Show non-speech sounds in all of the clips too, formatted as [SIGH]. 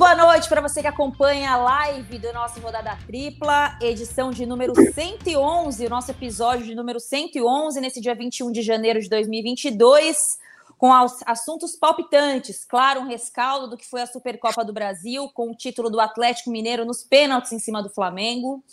boa noite para você que acompanha a live do nosso Rodada Tripla, edição de número 111, o nosso episódio de número 111, nesse dia 21 de janeiro de 2022, com assuntos palpitantes. Claro, um rescaldo do que foi a Supercopa do Brasil, com o título do Atlético Mineiro nos pênaltis em cima do Flamengo.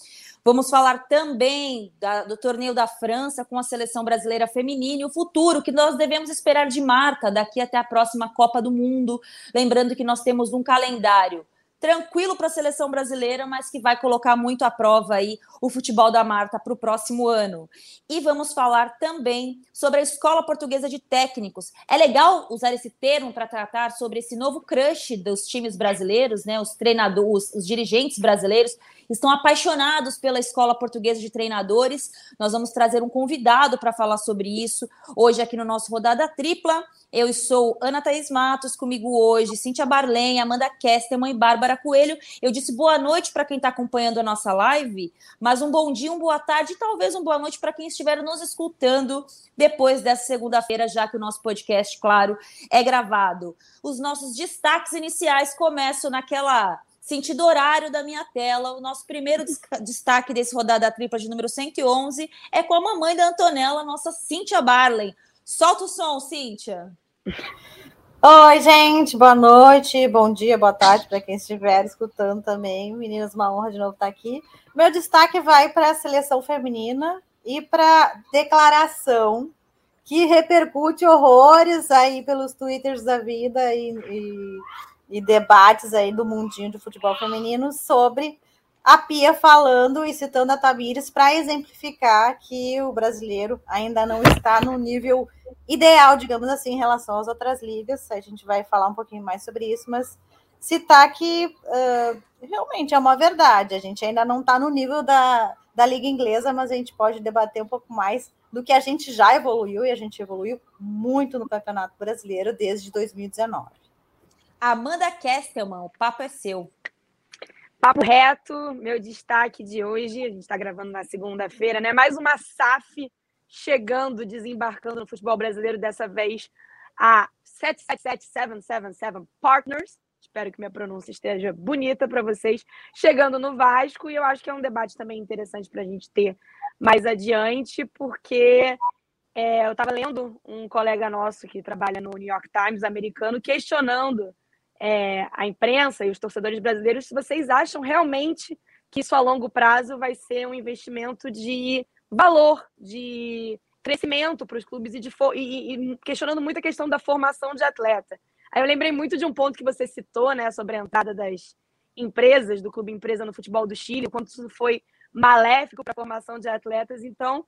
Vamos falar também da, do torneio da França com a seleção brasileira feminina e o futuro que nós devemos esperar de marca daqui até a próxima Copa do Mundo. Lembrando que nós temos um calendário tranquilo para a seleção brasileira, mas que vai colocar muito à prova aí o futebol da Marta para o próximo ano. E vamos falar também sobre a Escola Portuguesa de Técnicos. É legal usar esse termo para tratar sobre esse novo crush dos times brasileiros, né? Os treinadores, os dirigentes brasileiros estão apaixonados pela Escola Portuguesa de Treinadores. Nós vamos trazer um convidado para falar sobre isso hoje aqui no nosso Rodada Tripla. Eu sou Ana Thaís Matos, comigo hoje, Cíntia Barlen, Amanda Kesterman e Bárbara Coelho. Eu disse boa noite para quem está acompanhando a nossa live, mas um bom dia, um boa tarde e talvez um boa noite para quem estiver nos escutando depois dessa segunda-feira, já que o nosso podcast, claro, é gravado. Os nossos destaques iniciais começam naquela sentido horário da minha tela. O nosso primeiro destaque desse rodada tripla de número 111 é com a mamãe da Antonella, nossa Cíntia Barley. Solta o som, Cíntia. Oi, gente, boa noite, bom dia, boa tarde para quem estiver escutando também. Meninas, uma honra de novo estar aqui. Meu destaque vai para a seleção feminina e para declaração que repercute horrores aí pelos twitters da vida e, e, e debates aí do mundinho de futebol feminino sobre a Pia falando e citando a Tamires para exemplificar que o brasileiro ainda não está no nível ideal, digamos assim, em relação às outras ligas. A gente vai falar um pouquinho mais sobre isso, mas citar que uh, realmente é uma verdade. A gente ainda não está no nível da, da liga inglesa, mas a gente pode debater um pouco mais do que a gente já evoluiu e a gente evoluiu muito no Campeonato Brasileiro desde 2019. Amanda Kestelman, o papo é seu. Papo reto, meu destaque de hoje, a gente está gravando na segunda-feira, né? Mais uma SAF chegando, desembarcando no futebol brasileiro, dessa vez a 777777 Partners. Espero que minha pronúncia esteja bonita para vocês. Chegando no Vasco, e eu acho que é um debate também interessante para a gente ter mais adiante, porque é, eu estava lendo um colega nosso que trabalha no New York Times americano questionando é, a imprensa e os torcedores brasileiros se vocês acham realmente que isso a longo prazo vai ser um investimento de valor, de crescimento para os clubes e, de e, e, questionando muito a questão da formação de atleta. Aí eu lembrei muito de um ponto que você citou, né, sobre a entrada das empresas, do clube empresa no futebol do Chile, quanto isso foi maléfico para a formação de atletas. Então,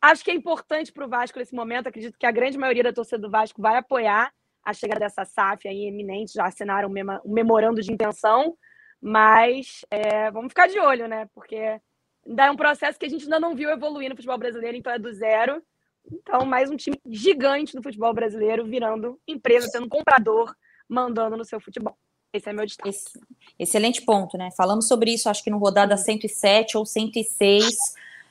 acho que é importante para o Vasco nesse momento. Acredito que a grande maioria da torcida do Vasco vai apoiar a chegada dessa SAF aí eminente, já assinaram um memorando de intenção, mas é, vamos ficar de olho, né? Porque ainda é um processo que a gente ainda não viu evoluir no futebol brasileiro, então é do zero. Então, mais um time gigante do futebol brasileiro virando empresa, sendo comprador, mandando no seu futebol. Esse é meu destaque. Esse, excelente ponto, né? Falamos sobre isso, acho que no rodada 107 ou 106,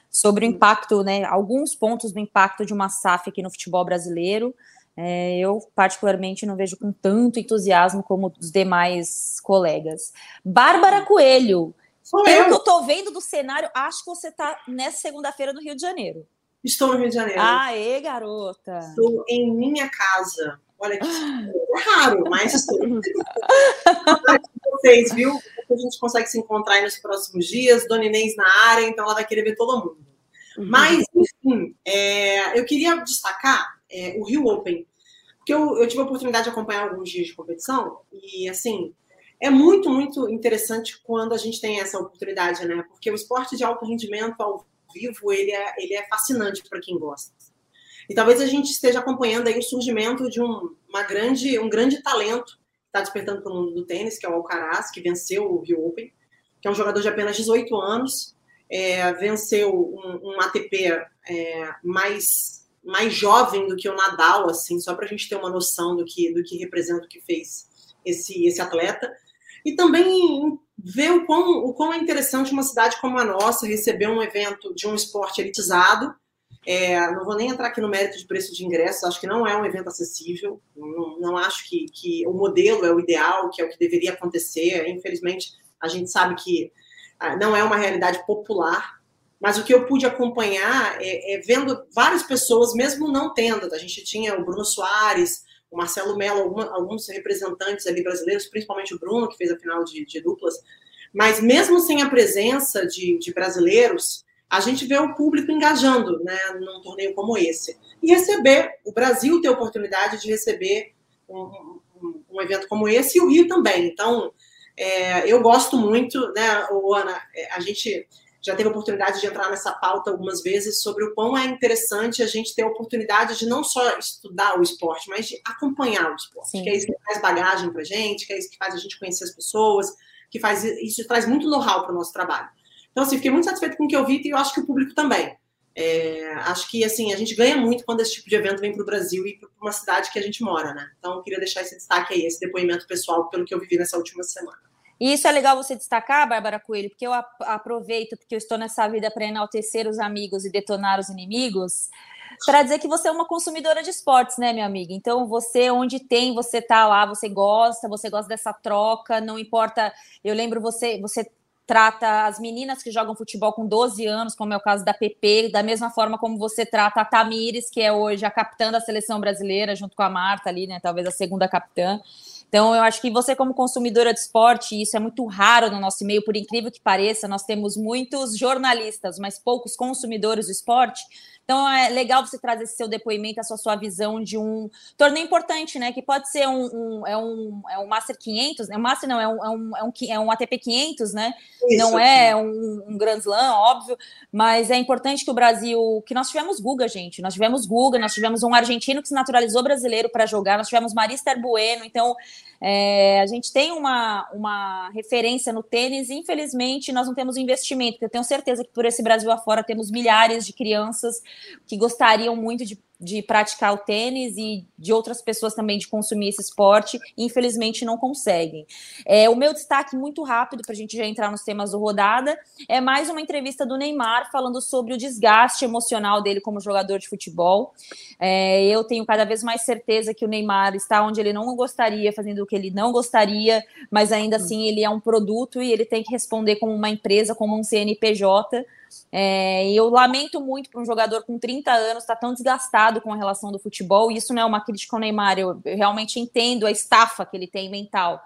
sobre o impacto, né? Alguns pontos do impacto de uma SAF aqui no futebol brasileiro. É, eu, particularmente, não vejo com tanto entusiasmo como os demais colegas. Bárbara Coelho, Sou pelo eu. que eu tô vendo do cenário, acho que você está nessa segunda-feira no Rio de Janeiro. Estou no Rio de Janeiro. Aê, garota! Estou em minha casa. Olha que [GASPS] é raro, mas estou. vocês, viu? A gente consegue se encontrar aí nos próximos dias. Dona Inês na área, então ela vai querer ver todo mundo. Uhum. Mas, enfim, é, eu queria destacar é, o Rio Open. Porque eu, eu tive a oportunidade de acompanhar alguns dias de competição e, assim, é muito, muito interessante quando a gente tem essa oportunidade, né? Porque o esporte de alto rendimento ao vivo, ele é, ele é fascinante para quem gosta. E talvez a gente esteja acompanhando aí o surgimento de um, uma grande, um grande talento que está despertando para o mundo do tênis, que é o Alcaraz, que venceu o Rio Open, que é um jogador de apenas 18 anos, é, venceu um, um ATP é, mais mais jovem do que o Nadal, assim, só para a gente ter uma noção do que, do que representa o que fez esse, esse atleta. E também ver o quão, o quão é interessante uma cidade como a nossa receber um evento de um esporte elitizado É, não vou nem entrar aqui no mérito de preço de ingressos, acho que não é um evento acessível, não, não acho que, que, o modelo é o ideal, que é o que deveria acontecer. Infelizmente, a gente sabe que ah, não é uma realidade popular, mas o que eu pude acompanhar é, é vendo várias pessoas, mesmo não tendo, a gente tinha o Bruno Soares, o Marcelo Mello, alguns representantes ali brasileiros, principalmente o Bruno, que fez a final de, de duplas, mas mesmo sem a presença de, de brasileiros, a gente vê o público engajando né, num torneio como esse. E receber, o Brasil ter a oportunidade de receber um, um, um evento como esse e o Rio também. Então, é, eu gosto muito, né, Ana, é, a gente já teve a oportunidade de entrar nessa pauta algumas vezes sobre o quão é interessante a gente ter a oportunidade de não só estudar o esporte, mas de acompanhar o esporte, Sim. que é isso que faz bagagem para a gente, que é isso que faz a gente conhecer as pessoas, que faz isso traz muito know-how para o nosso trabalho. Então, assim, fiquei muito satisfeito com o que eu vi e eu acho que o público também. É, acho que assim a gente ganha muito quando esse tipo de evento vem para o Brasil e para uma cidade que a gente mora, né? Então, eu queria deixar esse destaque aí, esse depoimento pessoal pelo que eu vivi nessa última semana. E isso é legal você destacar, Bárbara Coelho, porque eu aproveito, porque eu estou nessa vida para enaltecer os amigos e detonar os inimigos, para dizer que você é uma consumidora de esportes, né, minha amiga? Então, você, onde tem, você tá lá, você gosta, você gosta dessa troca, não importa. Eu lembro você, você trata as meninas que jogam futebol com 12 anos, como é o caso da PP, da mesma forma como você trata a Tamires, que é hoje a capitã da seleção brasileira, junto com a Marta ali, né? Talvez a segunda capitã. Então, eu acho que você, como consumidora de esporte, isso é muito raro no nosso meio, por incrível que pareça, nós temos muitos jornalistas, mas poucos consumidores do esporte. Então é legal você trazer esse seu depoimento, essa sua visão de um torneio importante, né? Que pode ser um, um é um, é um Master 500, né? Master não, é um, é um, é um, é um ATP 500, né? Isso, não é um, um Grand Slam, óbvio, mas é importante que o Brasil, que nós tivemos Guga, gente, nós tivemos Guga, nós tivemos um argentino que se naturalizou brasileiro para jogar, nós tivemos Marister Bueno, então é, a gente tem uma, uma referência no tênis, infelizmente nós não temos investimento, porque eu tenho certeza que por esse Brasil afora temos milhares de crianças que gostariam muito de de praticar o tênis e de outras pessoas também de consumir esse esporte, infelizmente não conseguem. É, o meu destaque muito rápido para a gente já entrar nos temas do rodada é mais uma entrevista do Neymar falando sobre o desgaste emocional dele como jogador de futebol. É, eu tenho cada vez mais certeza que o Neymar está onde ele não gostaria, fazendo o que ele não gostaria, mas ainda assim ele é um produto e ele tem que responder como uma empresa, como um CNPJ é, eu lamento muito para um jogador com 30 anos estar tá tão desgastado com a relação do futebol. Isso não é uma crítica ao Neymar, eu, eu realmente entendo a estafa que ele tem mental.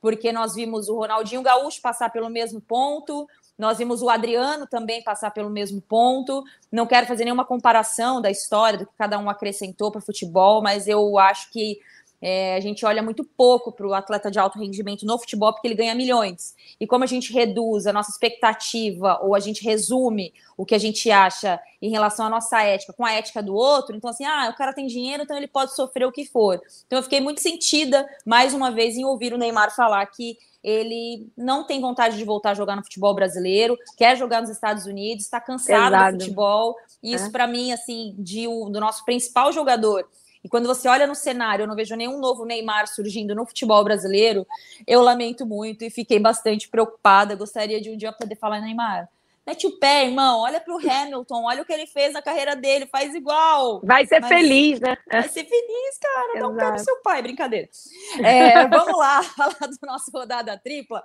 Porque nós vimos o Ronaldinho Gaúcho passar pelo mesmo ponto, nós vimos o Adriano também passar pelo mesmo ponto. Não quero fazer nenhuma comparação da história, do que cada um acrescentou para o futebol, mas eu acho que é, a gente olha muito pouco para o atleta de alto rendimento no futebol porque ele ganha milhões. E como a gente reduz a nossa expectativa ou a gente resume o que a gente acha em relação à nossa ética com a ética do outro, então assim, ah, o cara tem dinheiro, então ele pode sofrer o que for. Então eu fiquei muito sentida, mais uma vez, em ouvir o Neymar falar que ele não tem vontade de voltar a jogar no futebol brasileiro, quer jogar nos Estados Unidos, está cansado Exato. do futebol. E isso, é. para mim, assim, de, do nosso principal jogador e quando você olha no cenário, eu não vejo nenhum novo Neymar surgindo no futebol brasileiro, eu lamento muito e fiquei bastante preocupada. Gostaria de um dia poder falar, Neymar, Mete o pé, irmão. Olha para o Hamilton, olha o que ele fez na carreira dele, faz igual. Vai ser Mas... feliz, né? Vai ser feliz, cara. Dá um pé no seu pai, brincadeira. [LAUGHS] É, vamos lá, [LAUGHS] falar do nosso rodada tripla.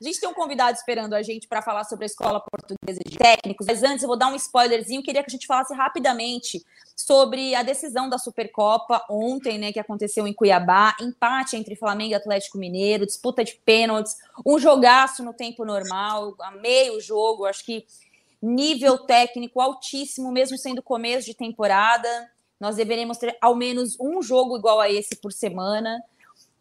A gente tem um convidado esperando a gente para falar sobre a escola portuguesa de técnicos. Mas antes, eu vou dar um spoilerzinho. Queria que a gente falasse rapidamente sobre a decisão da Supercopa ontem, né, que aconteceu em Cuiabá, empate entre Flamengo e Atlético Mineiro, disputa de pênaltis, um jogaço no tempo normal, a meio jogo, acho que nível técnico altíssimo, mesmo sendo começo de temporada. Nós deveríamos ter ao menos um jogo igual a esse por semana.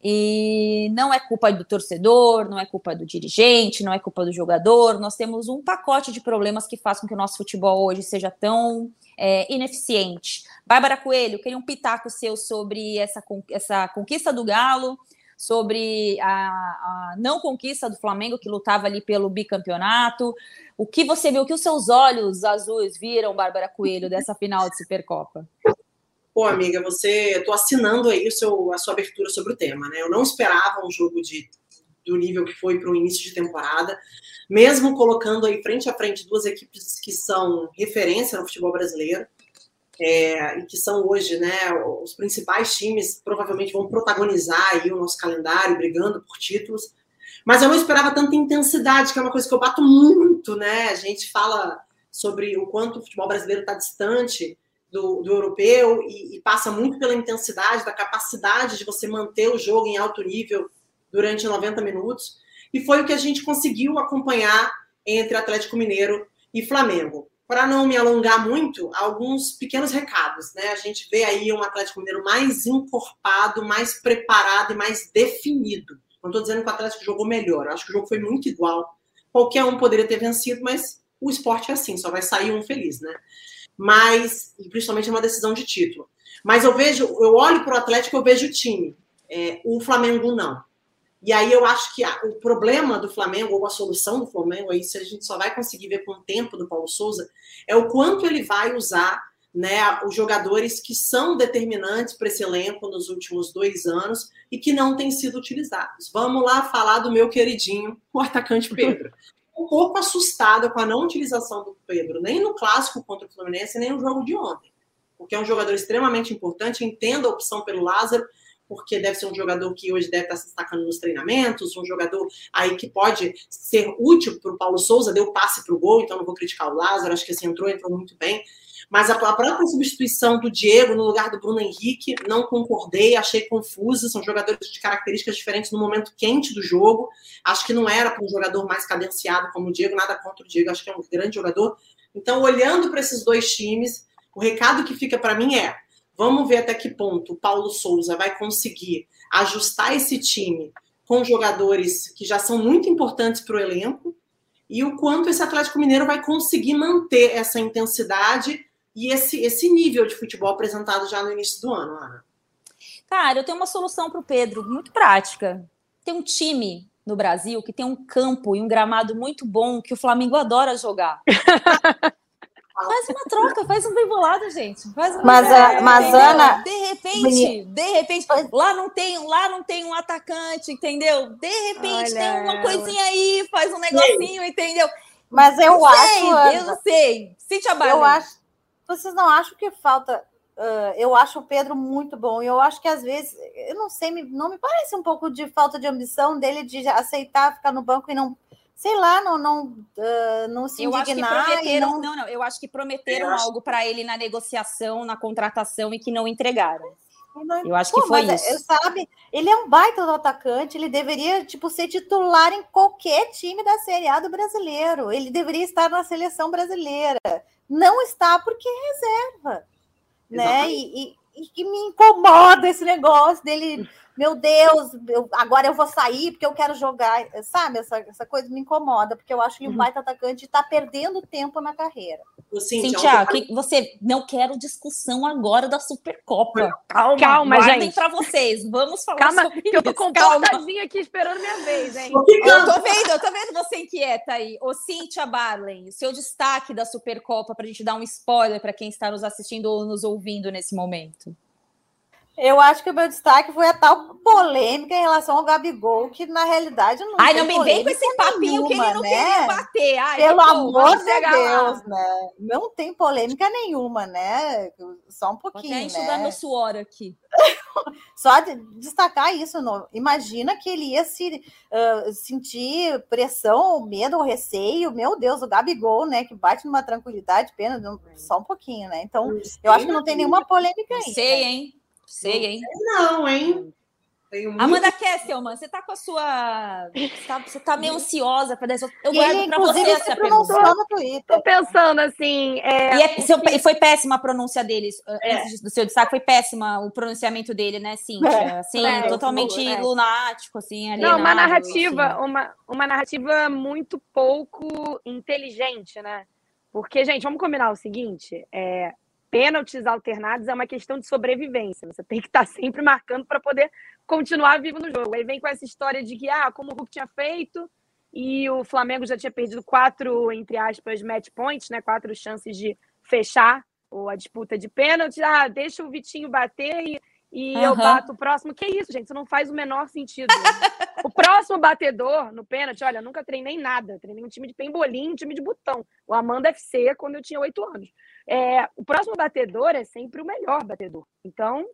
E não é culpa do torcedor, não é culpa do dirigente, não é culpa do jogador. Nós temos um pacote de problemas que faz com que o nosso futebol hoje seja tão é, ineficiente. Bárbara Coelho, queria um pitaco seu sobre essa, essa conquista do Galo, sobre a, a, não conquista do Flamengo, que lutava ali pelo bicampeonato. O que você viu, o que os seus olhos azuis viram, Bárbara Coelho, dessa final de Supercopa? Pô, amiga, você. Estou assinando aí o seu, a sua abertura sobre o tema, né? Eu não esperava um jogo de, do nível que foi para o início de temporada mesmo colocando aí frente a frente duas equipes que são referência no futebol brasileiro. é, e que são hoje né, os principais times, provavelmente vão protagonizar aí o nosso calendário, brigando por títulos. Mas eu não esperava tanta intensidade, que é uma coisa que eu bato muito, né? A gente fala sobre o quanto o futebol brasileiro está distante do, do europeu e, e, passa muito pela intensidade, da capacidade de você manter o jogo em alto nível durante 90 minutos. E foi o que a gente conseguiu acompanhar entre Atlético Mineiro e Flamengo. Para não me alongar muito, alguns pequenos recados. Né? A gente vê aí um Atlético Mineiro mais encorpado, mais preparado e mais definido. Não estou dizendo que o Atlético jogou melhor, eu acho que o jogo foi muito igual. Qualquer um poderia ter vencido, mas o esporte é assim, só vai sair um feliz, né? Mas, principalmente uma decisão de título. Mas eu vejo, eu olho para o Atlético, eu vejo o time. É, o Flamengo não. E aí eu acho que a, o problema do Flamengo, ou a solução do Flamengo, se a gente só vai conseguir ver com o tempo do Paulo Souza, é o quanto ele vai usar né, os jogadores que são determinantes para esse elenco nos últimos dois anos e que não têm sido utilizados. Vamos lá falar do meu queridinho, o atacante Pedro. [LAUGHS] Um pouco assustada com a não utilização do Pedro, nem no clássico contra o Fluminense, nem no jogo de ontem. Porque é um jogador extremamente importante, entendo a opção pelo Lázaro, porque deve ser um jogador que hoje deve estar se destacando nos treinamentos, um jogador aí que pode ser útil para o Paulo Souza, deu passe para o gol, então não vou criticar o Lázaro, acho que assim entrou, entrou muito bem. Mas a, a própria substituição do Diego no lugar do Bruno Henrique, não concordei, achei confusa, são jogadores de características diferentes no momento quente do jogo. Acho que não era para um jogador mais cadenciado como o Diego, nada contra o Diego, acho que é um grande jogador. Então, olhando para esses dois times, o recado que fica para mim é: Vamos ver até que ponto o Paulo Souza vai conseguir ajustar esse time com jogadores que já são muito importantes para o elenco e o quanto esse Atlético Mineiro vai conseguir manter essa intensidade e esse, esse nível de futebol apresentado já no início do ano, Ana. Cara, eu tenho uma solução para o Pedro, muito prática. Tem um time no Brasil que tem um campo e um gramado muito bom que o Flamengo adora jogar. [LAUGHS] Faz uma troca, faz um bem bolado, gente. Faz uma mas, a, mas Ana, de repente, de repente, lá não tem, lá não tem um atacante, entendeu? De repente Olha, tem uma coisinha aí, faz um negocinho, entendeu? Mas eu não acho, sei, Ana, eu não sei. Cintia Barley. Eu acho. Vocês não acham que falta Uh, eu acho o Pedro muito bom. E eu acho que às vezes, eu não sei, não me parece um pouco de falta de ambição dele de aceitar ficar no banco e não sei lá, não, não, uh, não se eu indignar. Acho que prometeram, não... não... não, eu acho que prometeram acho... algo para ele na negociação, na contratação e que não entregaram. Eu acho Pô, que foi isso. É, sabe, ele é um baita do atacante, ele deveria tipo ser titular em qualquer time da Série A do brasileiro. Ele deveria estar na seleção brasileira. Não está porque é reserva, né? E, e, e me incomoda esse negócio dele meu Deus, eu, agora eu vou sair porque eu quero jogar, sabe? Essa, essa coisa me incomoda, porque eu acho que um uhum. baita atacante está perdendo tempo na carreira. Cintia, que você não quero discussão agora da Supercopa. Calma, calma gente. para vocês. Vamos falar calma, sobre que eu tô comportadinha aqui esperando minha vez, hein? Eu tô vendo, eu tô vendo você inquieta aí. Ô, Cintia Barley, seu destaque da Supercopa para a gente dar um spoiler para quem está nos assistindo ou nos ouvindo nesse momento. Eu acho que o meu destaque foi a tal polêmica em relação ao Gabigol, que na realidade não Ai, não me vem com esse papinho nenhuma, que ele não né? queria bater. Ai, Pelo amor de Deus, né? Não tem polêmica nenhuma, né? Só um pouquinho, Vou até enxugar né? meu suor aqui. [LAUGHS] Só de destacar isso, não. imagina que ele ia se uh, sentir pressão, medo ou receio. Meu Deus, o Gabigol, né? Que bate numa tranquilidade, pena, só um pouquinho, né? Então, eu acho que não tem nenhuma polêmica aí. Sei, né? hein? Sei, hein? Não, hein? Muito... Amanda Kesselman, você tá com a sua. Você tá, você tá meio ansiosa para essa. Eu guardo para você essa pergunta. No Twitter. Tô pensando assim. É... E, é, seu, e, foi péssima a pronúncia deles. É. Antes do seu destaque, foi péssima o pronunciamento dele, né, Cíntia? É. Assim, é, totalmente é. lunático, assim. Não, uma narrativa, assim. uma, uma narrativa muito pouco inteligente, né? Porque, gente, vamos combinar o seguinte: é, pênaltis alternados é uma questão de sobrevivência. Você tem que estar sempre marcando para poder continuar vivo no jogo. Aí vem com essa história de que, ah, como o Hulk tinha feito e o Flamengo já tinha perdido quatro, entre aspas, match points, né? Quatro chances de fechar a disputa de pênalti. Ah, deixa o Vitinho bater e, e uhum. eu bato o próximo. Que isso, gente? Isso não faz o menor sentido. o próximo batedor no pênalti, olha, nunca treinei nada. Treinei um time de pembolim, um time de botão. O Amanda FC quando eu tinha oito anos. É, o próximo batedor é sempre o melhor batedor. Então,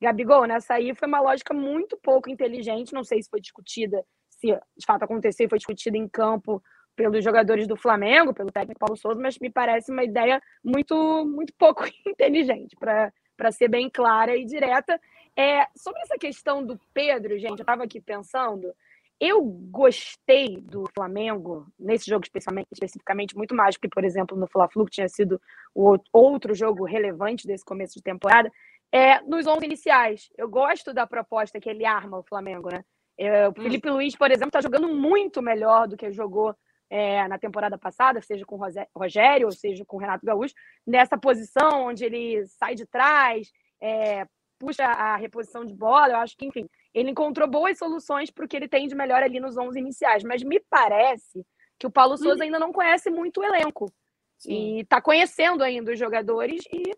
Gabigol, nessa aí foi uma lógica muito pouco inteligente. Não sei se foi discutida, se de fato aconteceu, foi discutida em campo pelos jogadores do Flamengo, pelo técnico Paulo Souza, mas me parece uma ideia muito, muito pouco [LAUGHS] inteligente para para ser bem clara e direta. É, sobre essa questão do Pedro, gente, eu estava aqui pensando, eu gostei do Flamengo, nesse jogo especificamente, especificamente muito mais que, por exemplo, no Fla-Flu, que tinha sido o outro jogo relevante desse começo de temporada, é, nos 11 iniciais. Eu gosto da proposta que ele arma o Flamengo, né? É, o hum. Felipe. Luiz, por exemplo, está jogando muito melhor do que jogou é, na temporada passada, seja com Rogério, ou seja com Renato Gaúcho, nessa posição onde ele sai de trás, é, puxa a reposição de bola. Eu acho que, enfim, ele encontrou boas soluções para o que ele tem de melhor ali nos 11 iniciais. Mas me parece que o Paulo Souza uhum. ainda não conhece muito o elenco. Sim. E está conhecendo ainda os jogadores e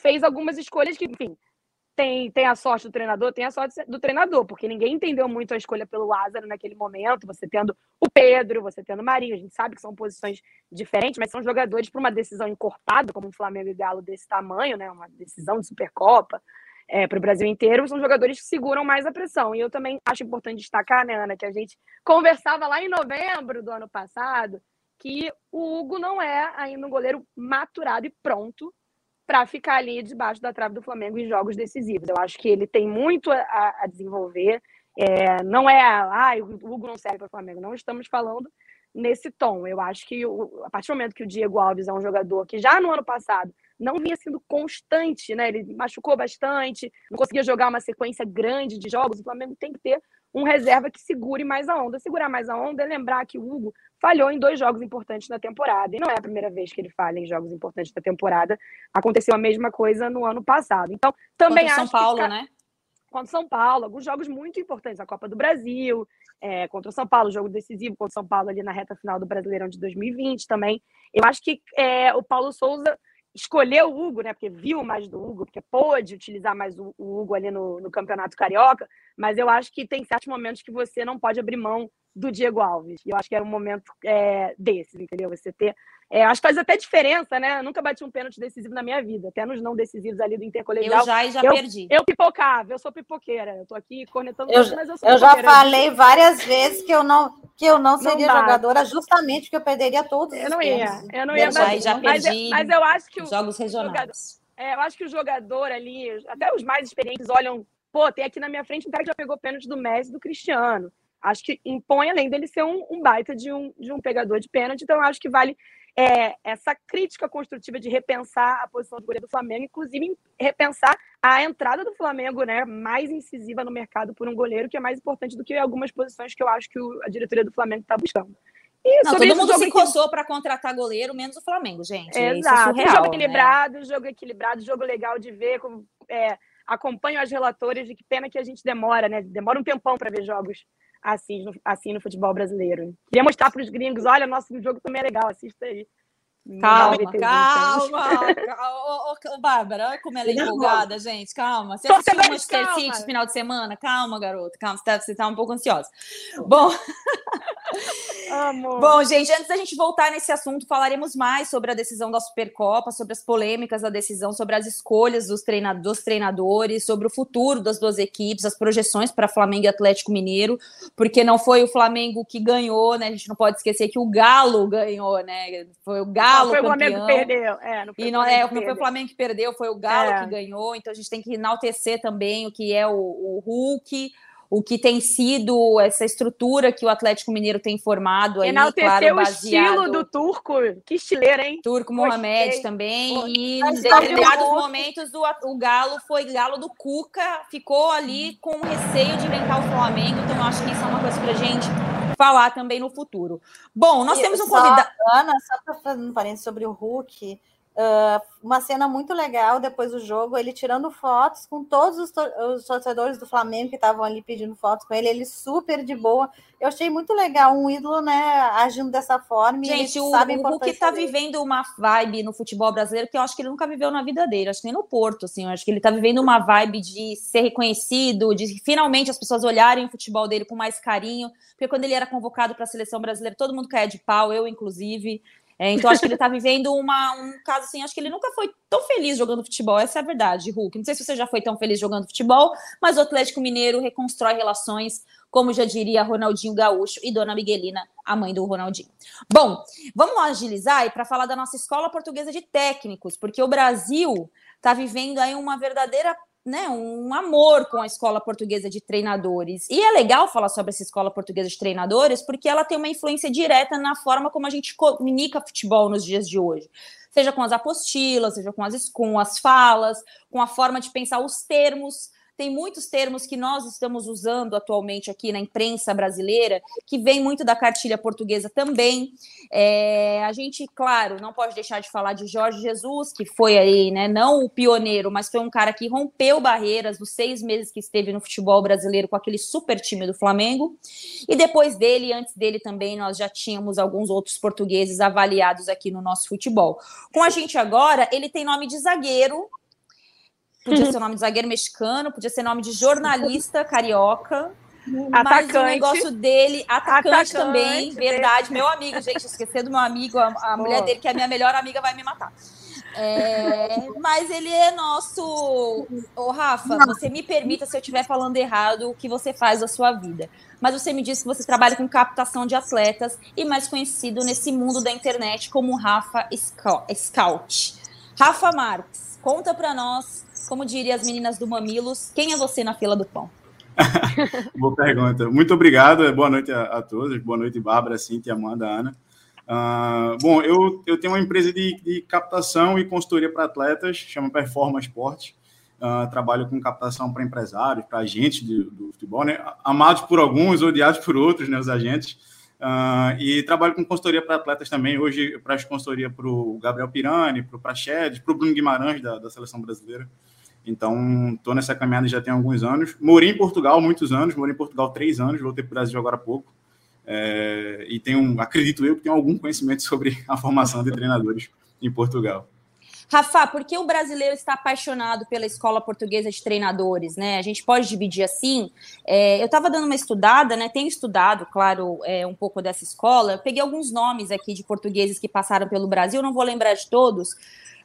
fez algumas escolhas que, enfim, tem, tem a sorte do treinador, tem a sorte do treinador, porque ninguém entendeu muito a escolha pelo Lázaro naquele momento. Você tendo o Pedro, você tendo o Marinho, a gente sabe que são posições diferentes, mas são jogadores para uma decisão encorpada, como o Flamengo e Galo desse tamanho, né? Uma decisão de Supercopa é, para o Brasil inteiro, são jogadores que seguram mais a pressão. E eu também acho importante destacar, né, Ana, que a gente conversava lá em novembro do ano passado que o Hugo não é ainda um goleiro maturado e pronto para ficar ali debaixo da trave do Flamengo em jogos decisivos. Eu acho que ele tem muito a, a desenvolver. É, não é, ah, o Hugo não serve para o Flamengo. Não estamos falando nesse tom. Eu acho que o, a partir do momento que o Diego Alves é um jogador que já no ano passado não vinha sendo constante, né? Ele machucou bastante, não conseguia jogar uma sequência grande de jogos. O Flamengo tem que ter um reserva que segure mais a onda. Segurar mais a onda é lembrar que o Hugo falhou em dois jogos importantes na temporada. E não é a primeira vez que ele falha em jogos importantes da temporada. Aconteceu a mesma coisa no ano passado. Então, também contra acho São Paulo, né? Contra São Paulo, alguns jogos muito importantes, a Copa do Brasil, é, contra o São Paulo, jogo decisivo contra o São Paulo ali na reta final do Brasileirão de 2020 também. Eu acho que é, o Paulo Souza escolheu o Hugo, né? Porque viu mais do Hugo, porque pôde utilizar mais o, Hugo ali no, no, Campeonato Carioca, mas eu acho que tem certos momentos que você não pode abrir mão do Diego Alves. E eu acho que era um momento é, desses, entendeu? Você ter. É, acho que faz até diferença, né? Eu nunca bati um pênalti decisivo na minha vida, até nos não decisivos ali do Intercolegial. Eu já e já eu, perdi. Eu pipocava, eu sou pipoqueira. Eu tô aqui cornetando, eu, mas eu sou Eu já falei várias vezes que eu não que eu não seria não jogadora, justamente porque eu perderia todos eu não ia, Eu não ia, mas, já perdi. Mas, mas eu acho que o jogos regionais. Jogador, é, eu acho que o jogador ali, até os mais experientes olham, pô, tem aqui na minha frente um cara que já pegou pênalti do Messi, do Cristiano acho que impõe, além dele ser um, um, baita de um, de um pegador de pênalti, então acho que vale é, essa crítica construtiva de repensar a posição do goleiro do Flamengo, inclusive repensar a entrada do Flamengo né, mais incisiva no mercado por um goleiro, que é mais importante do que algumas posições que eu acho que o, a diretoria do Flamengo está buscando. E não, todo mundo se coçou que... para contratar goleiro, menos o Flamengo, gente. É Exato. Surreal, jogo né? equilibrado, né? jogo equilibrado, jogo legal de ver. Com, é, acompanho as relatoras de que pena que a gente demora, né? Demora um tempão para ver jogos assim no, assim no futebol brasileiro. Queria mostrar para os gringos, olha, nosso jogo também é legal, assista aí. Calma, calma, calma. Ô, ô, Bárbara, olha como ela é empolgada, gente. Calma. Você assistiu o Manchester City no final de semana? Calma, garota. Calma, você está tá um pouco ansiosa. Bom. Amor. Bom, gente, antes da gente voltar nesse assunto, falaremos mais sobre a decisão da Supercopa, sobre as polêmicas da decisão, sobre as escolhas dos, treina dos treinadores, sobre o futuro das duas equipes, as projeções para Flamengo e Atlético Mineiro, porque não foi o Flamengo que ganhou, né? A gente não pode esquecer que o Galo ganhou, né? Foi o Galo Galo não foi campeão. o Flamengo que perdeu. É, não foi e não, é, não foi o Flamengo que perdeu, foi o Galo é. que ganhou. Então a gente tem que enaltecer também o que é o, o Hulk, o que tem sido essa estrutura que o Atlético Mineiro tem formado aí, Enaltecer claro, baseado... o estilo do turco, que estileira, hein? Turco Mohamed também, e em determinados momentos o, o Galo foi Galo do Cuca, ficou ali com receio de inventar o Flamengo, então eu acho que isso é uma coisa pra gente falar também no futuro. Bom, nós e temos um convidado. Ana, só para fazer um parênteses sobre o Hulk, Uh, uma cena muito legal depois do jogo, ele tirando fotos com todos os, to os torcedores do Flamengo que estavam ali pedindo fotos com ele, ele super de boa. Eu achei muito legal um ídolo, né, agindo dessa forma. Gente, o, sabe o Hulk tá dele. vivendo uma vibe no futebol brasileiro que eu acho que ele nunca viveu na vida dele, acho que nem no Porto, assim, eu acho que ele tá vivendo uma vibe de ser reconhecido, de finalmente as pessoas olharem o futebol dele com mais carinho, porque quando ele era convocado para a seleção brasileira, todo mundo caia de pau, eu inclusive. É, então, acho que ele está vivendo uma, um caso assim. Acho que ele nunca foi tão feliz jogando futebol. Essa é a verdade, Hulk. Não sei se você já foi tão feliz jogando futebol, mas o Atlético Mineiro reconstrói relações, como já diria Ronaldinho Gaúcho e Dona Miguelina, a mãe do Ronaldinho. Bom, vamos agilizar e para falar da nossa escola portuguesa de técnicos, porque o Brasil está vivendo aí uma verdadeira né, um amor com a escola portuguesa de treinadores. E é legal falar sobre essa escola portuguesa de treinadores, porque ela tem uma influência direta na forma como a gente comunica futebol nos dias de hoje. Seja com as apostilas, seja com as, com as falas, com a forma de pensar os termos tem muitos termos que nós estamos usando atualmente aqui na imprensa brasileira, que vem muito da cartilha portuguesa também. É, a gente, claro, não pode deixar de falar de Jorge Jesus, que foi aí, né, não o pioneiro, mas foi um cara que rompeu barreiras nos seis meses que esteve no futebol brasileiro com aquele super time do Flamengo. E depois dele, antes dele também, nós já tínhamos alguns outros portugueses avaliados aqui no nosso futebol. Com a gente agora, ele tem nome de zagueiro, Podia uhum. ser nome de zagueiro mexicano, podia ser nome de jornalista carioca. Atacante. Mas o negócio dele, atacante, atacante também, verdade. Meu amigo, gente, esquecer do meu amigo, a, a mulher dele, que é a minha melhor amiga, vai me matar. É, mas ele é nosso. Ô, Rafa, você me permita se eu estiver falando errado o que você faz da sua vida. Mas você me disse que você trabalha com captação de atletas e mais conhecido nesse mundo da internet como Rafa Scout. Rafa Marques, conta para nós como diria as meninas do Mamilos, quem é você na fila do pão? [LAUGHS] Boa pergunta. Muito obrigado. Boa noite a, a todos. Boa noite, Bárbara, Cintia, Amanda, Ana. Uh, bom, eu, eu tenho uma empresa de, de captação e consultoria para atletas, chama Performance Sport. Uh, trabalho com captação para empresários, para agentes de, do futebol, né? amados por alguns, odiados por outros, né, os agentes. Uh, e trabalho com consultoria para atletas também. Hoje eu presto consultoria para o Gabriel Pirani, para o Praxedes, para o Bruno Guimarães, da, da seleção brasileira. Então, estou nessa caminhada já tem alguns anos. Morei em Portugal muitos anos, morei em Portugal três anos, voltei para o Brasil agora há pouco. É, e tenho, acredito eu, que tenho algum conhecimento sobre a formação de treinadores em Portugal. Rafa, por que o brasileiro está apaixonado pela escola portuguesa de treinadores, né? A gente pode dividir assim. É, eu estava dando uma estudada, né? Tenho estudado, claro, é, um pouco dessa escola. Eu peguei alguns nomes aqui de portugueses que passaram pelo Brasil, não vou lembrar de todos,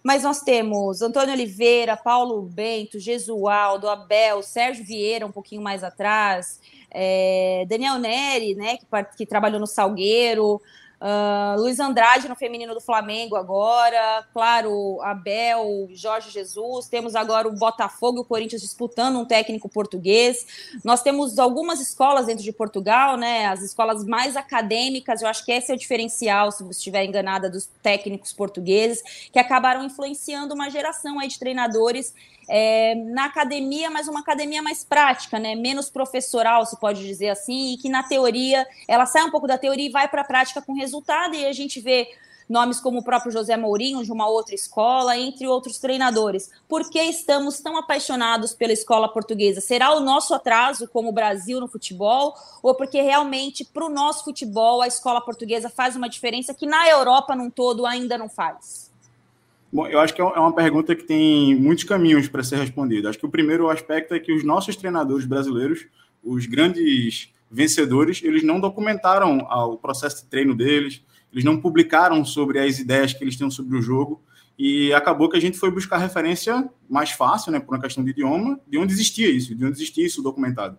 mas nós temos Antônio Oliveira, Paulo Bento, Jesualdo, Abel, Sérgio Vieira, um pouquinho mais atrás, é, Daniel Neri, né, que, que trabalhou no Salgueiro, Uh, Luiz Andrade no feminino do Flamengo agora, claro, Abel, Jorge Jesus, temos agora o Botafogo e o Corinthians disputando um técnico português. Nós temos algumas escolas dentro de Portugal, né? As escolas mais acadêmicas, eu acho que esse é o diferencial, se você estiver enganada, dos técnicos portugueses, que acabaram influenciando uma geração aí de treinadores é, na academia, mas uma academia mais prática, né? menos professoral, se pode dizer assim, e que na teoria ela sai um pouco da teoria e vai para a prática com resultado, e a gente vê nomes como o próprio José Mourinho, de uma outra escola, entre outros treinadores. Por que estamos tão apaixonados pela escola portuguesa? Será o nosso atraso como o Brasil no futebol? Ou porque realmente, para o nosso futebol, a escola portuguesa faz uma diferença que na Europa, num todo, ainda não faz? Bom, eu acho que é, é uma pergunta que tem muitos caminhos para ser respondida. Acho que o primeiro aspecto é que os nossos treinadores brasileiros, os grandes vencedores, eles não documentaram o processo de treino deles, eles não publicaram sobre as ideias que eles tinham sobre o jogo, e acabou que a gente foi buscar referência mais fácil, né, por uma questão de idioma, de onde existia isso, de onde existia isso documentado.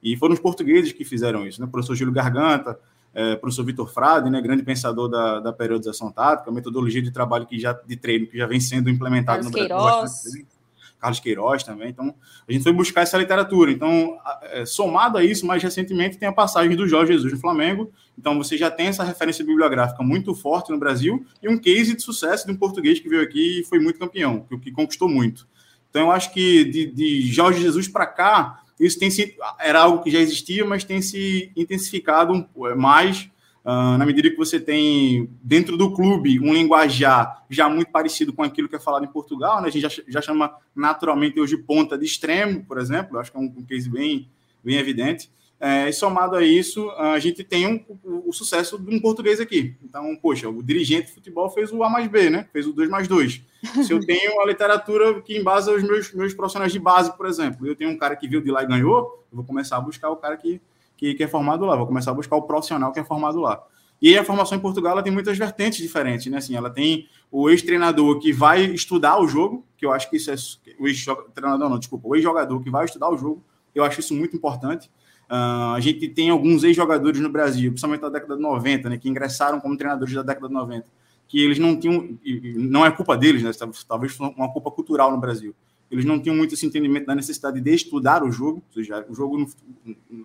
E foram os portugueses que fizeram isso, né, o professor Gílio Garganta, é, professor Vitor Frade, né, grande pensador da, da periodização tática, metodologia de trabalho que já de treino que já vem sendo implementado Carlos no Brasil. Queiroz. Carlos Queiroz também. Então, a gente foi buscar essa literatura. Então, é, somado a isso, mais recentemente tem a passagem do Jorge Jesus no Flamengo. Então, você já tem essa referência bibliográfica muito forte no Brasil e um case de sucesso de um português que veio aqui e foi muito campeão, que, que conquistou muito. Então, eu acho que de, de Jorge Jesus para cá, isso tem se, era algo que já existia, mas tem se intensificado mais Uh, na medida que você tem dentro do clube um linguajar já muito parecido com aquilo que é falado em Portugal, né? a gente já, já chama naturalmente hoje ponta de extremo, por exemplo, acho que é um, um case bem, bem evidente. É, e somado a isso, a gente tem um, o, o, sucesso de um português aqui. Então, poxa, o dirigente de futebol fez o A mais B, né? Fez o 2 mais 2. Se eu [LAUGHS] tenho a literatura que embasa os meus, meus profissionais de base, por exemplo, eu tenho um cara que viu de lá e ganhou, eu vou começar a buscar o cara que, que, que é formado lá, vou começar a buscar o profissional que é formado lá. E a formação em Portugal ela tem muitas vertentes diferentes, né? Assim, ela tem o ex-treinador que vai estudar o jogo, que eu acho que isso é o ex-treinador não, desculpa, o ex-jogador que vai estudar o jogo. Eu acho isso muito importante. Uh, a gente tem alguns ex-jogadores no Brasil, principalmente da década de 90, né, que ingressaram como treinadores da década de 90, que eles não tinham, não é culpa deles, né, talvez uma culpa cultural no Brasil. Eles não tinham muito esse entendimento da necessidade de estudar o jogo, ou seja, o jogo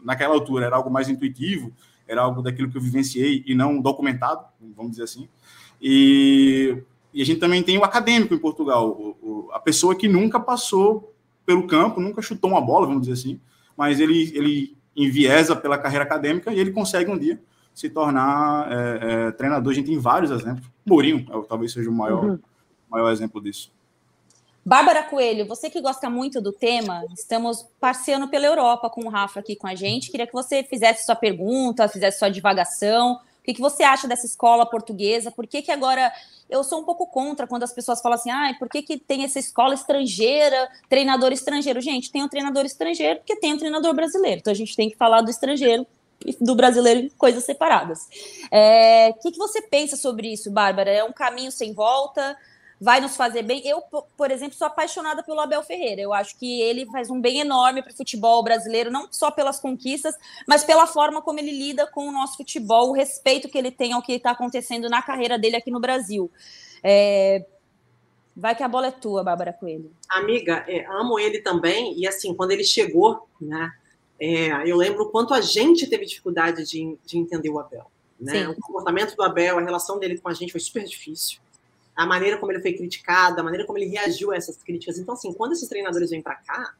naquela altura era algo mais intuitivo, era algo daquilo que eu vivenciei e não documentado, vamos dizer assim. E, e a gente também tem o acadêmico em Portugal, o, o, a pessoa que nunca passou pelo campo, nunca chutou uma bola, vamos dizer assim, mas ele, ele enviesa pela carreira acadêmica e ele consegue um dia se tornar é, é, treinador. A gente tem vários exemplos. Mourinho é talvez seja o maior, uhum. maior exemplo disso. Bárbara Coelho, você que gosta muito do tema, estamos passeando pela Europa com o Rafa aqui com a gente. Queria que você fizesse sua pergunta, fizesse sua divagação. O que, que você acha dessa escola portuguesa? Por que, que agora eu sou um pouco contra quando as pessoas falam assim, ah, por que, que tem essa escola estrangeira, treinador estrangeiro? Gente, tem um treinador estrangeiro porque tem um treinador brasileiro. Então a gente tem que falar do estrangeiro e do brasileiro em coisas separadas. É, o que, que você pensa sobre isso, Bárbara? É um caminho sem volta? Vai nos fazer bem. Eu, por exemplo, sou apaixonada pelo Abel Ferreira. Eu acho que ele faz um bem enorme para o futebol brasileiro, não só pelas conquistas, mas pela forma como ele lida com o nosso futebol, o respeito que ele tem ao que está acontecendo na carreira dele aqui no Brasil. É... Vai que a bola é tua, Bárbara Coelho. Amiga, é, amo ele também. E assim, quando ele chegou, né? É, eu lembro o quanto a gente teve dificuldade de, de entender o Abel. Né? O comportamento do Abel, a relação dele com a gente foi super difícil a maneira como ele foi criticado, a maneira como ele reagiu a essas críticas. Então, assim, quando esses treinadores vêm para cá,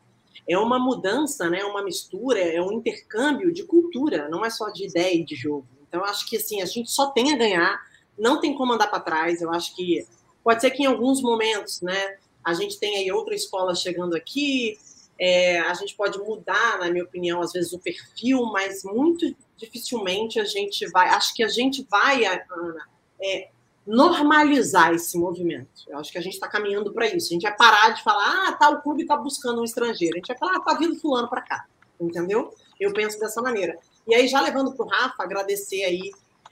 é uma mudança, né? Uma mistura, é um intercâmbio de cultura, não é só de ideia e de jogo. Então, eu acho que assim a gente só tem a ganhar, não tem como andar para trás. Eu acho que pode ser que em alguns momentos, né? A gente tem aí outra escola chegando aqui, é, a gente pode mudar, na minha opinião, às vezes o perfil, mas muito dificilmente a gente vai. Acho que a gente vai, Ana, é, normalizar esse movimento. Eu acho que a gente está caminhando para isso. A gente vai parar de falar, ah, tá, o clube está buscando um estrangeiro. A gente vai falar, ah, tá vindo fulano para cá. Entendeu? Eu penso dessa maneira. E aí, já levando para o Rafa, agradecer aí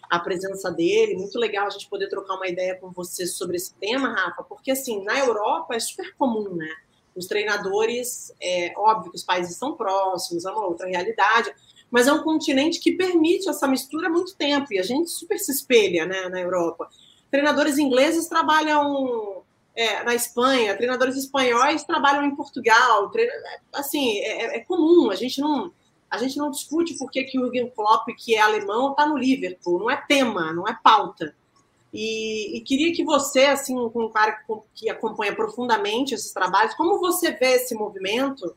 a presença dele. Muito legal a gente poder trocar uma ideia com você sobre esse tema, Rafa, porque assim, na Europa é super comum, né? Os treinadores, é óbvio que os países estão próximos, é uma outra realidade, mas é um continente que permite essa mistura há muito tempo e a gente super se espelha né, na Europa. Treinadores ingleses trabalham é, na Espanha, treinadores espanhóis trabalham em Portugal. Treina, assim, é, é, comum. A gente não a gente não discute por que, que o Jürgen Klopp, que é alemão, está no Liverpool. Não é tema, não é pauta. E, e, queria que você, assim, com um cara que, que, acompanha profundamente esses trabalhos, como você vê esse movimento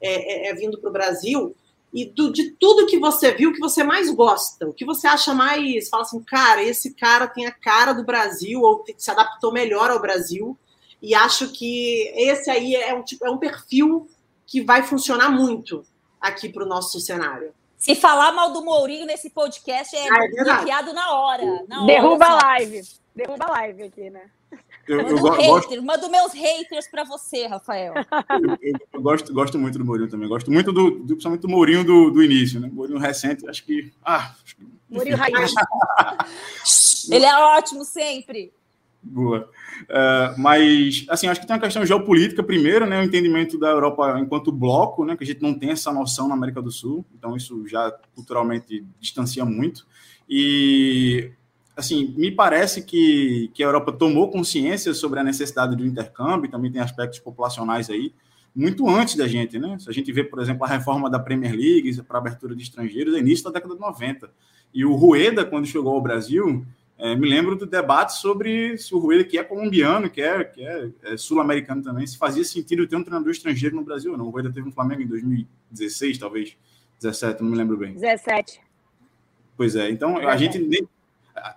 é, é, é vindo para o Brasil? E do, de tudo que você viu, o que você mais gosta, o que você acha mais, fala assim, cara, esse cara tem a cara do Brasil, ou se adaptou melhor ao Brasil, e acho que esse aí é um, tipo, é um perfil que vai funcionar muito aqui para o nosso cenário. Se falar mal do Mourinho nesse podcast é, ah, é bloqueado na hora. Na Derruba hora, a live. Derruba a live aqui, né? Eu, eu, um hater, mando meus haters para você, Rafael. Eu, eu, gosto, gosto muito do Mourinho também. Gosto muito do, do principalmente do Mourinho do, do início, né? Mourinho recente, acho que. Ah, Mourinho raiz. [LAUGHS] Ele é ótimo sempre. Boa. Uh, mas, assim, acho que tem uma questão geopolítica primeiro, né? O entendimento da Europa enquanto bloco, né? Que a gente não tem essa noção na América do Sul. Então, isso já culturalmente distancia muito. E assim, me parece que, que a Europa tomou consciência sobre a necessidade do intercâmbio, também tem aspectos populacionais aí, muito antes da gente, né? Se a gente vê, por exemplo, a reforma da Premier League para abertura de estrangeiros, é início da década de 90. E o Rueda, quando chegou ao Brasil, é, me lembro do debate sobre se o Rueda, que é colombiano, que é, que é, é sul-americano também, se fazia sentido ter um treinador estrangeiro no Brasil ou não. O Rueda teve um Flamengo em 2016, talvez, 17, não me lembro bem. 17. Pois é. Então, a gente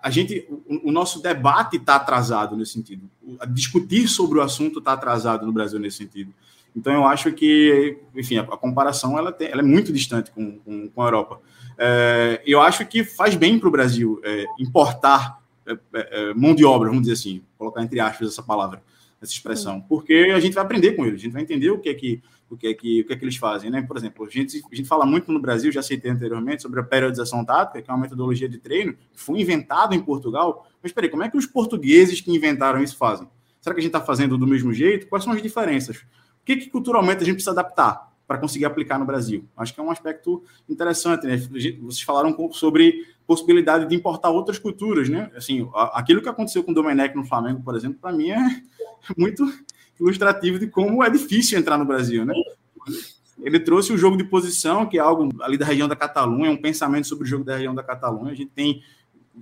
a gente, o, o nosso debate está atrasado nesse sentido. O, discutir sobre o assunto está atrasado no Brasil nesse sentido. Então, eu acho que, enfim, a, a comparação ela, tem, ela, é muito distante com, com, com a Europa. É, eu acho que faz bem para o Brasil é, importar é, é, é, mão de obra, vamos dizer assim, colocar entre aspas essa palavra, essa expressão, porque a gente vai aprender com eles, a gente vai entender o que é que o que é que, o que, é que eles fazem, né? Por exemplo, a gente, a gente fala muito no Brasil, já citei anteriormente, sobre a periodização tática, que é uma metodologia de treino que foi inventada em Portugal. Mas peraí, como é que os portugueses que inventaram isso fazem? Será que a gente está fazendo do mesmo jeito? Quais são as diferenças? O que, que culturalmente a gente precisa adaptar para conseguir aplicar no Brasil? Acho que é um aspecto interessante, né? Vocês falaram um pouco sobre possibilidade de importar outras culturas, né? Assim, aquilo que aconteceu com o Domenech no Flamengo, por exemplo, para mim é [LAUGHS] muito ilustrativo de como é difícil entrar no Brasil, né? Ele trouxe o jogo de posição, que é algo ali da região da Catalunha, um pensamento sobre o jogo da região da Catalunha. A gente tem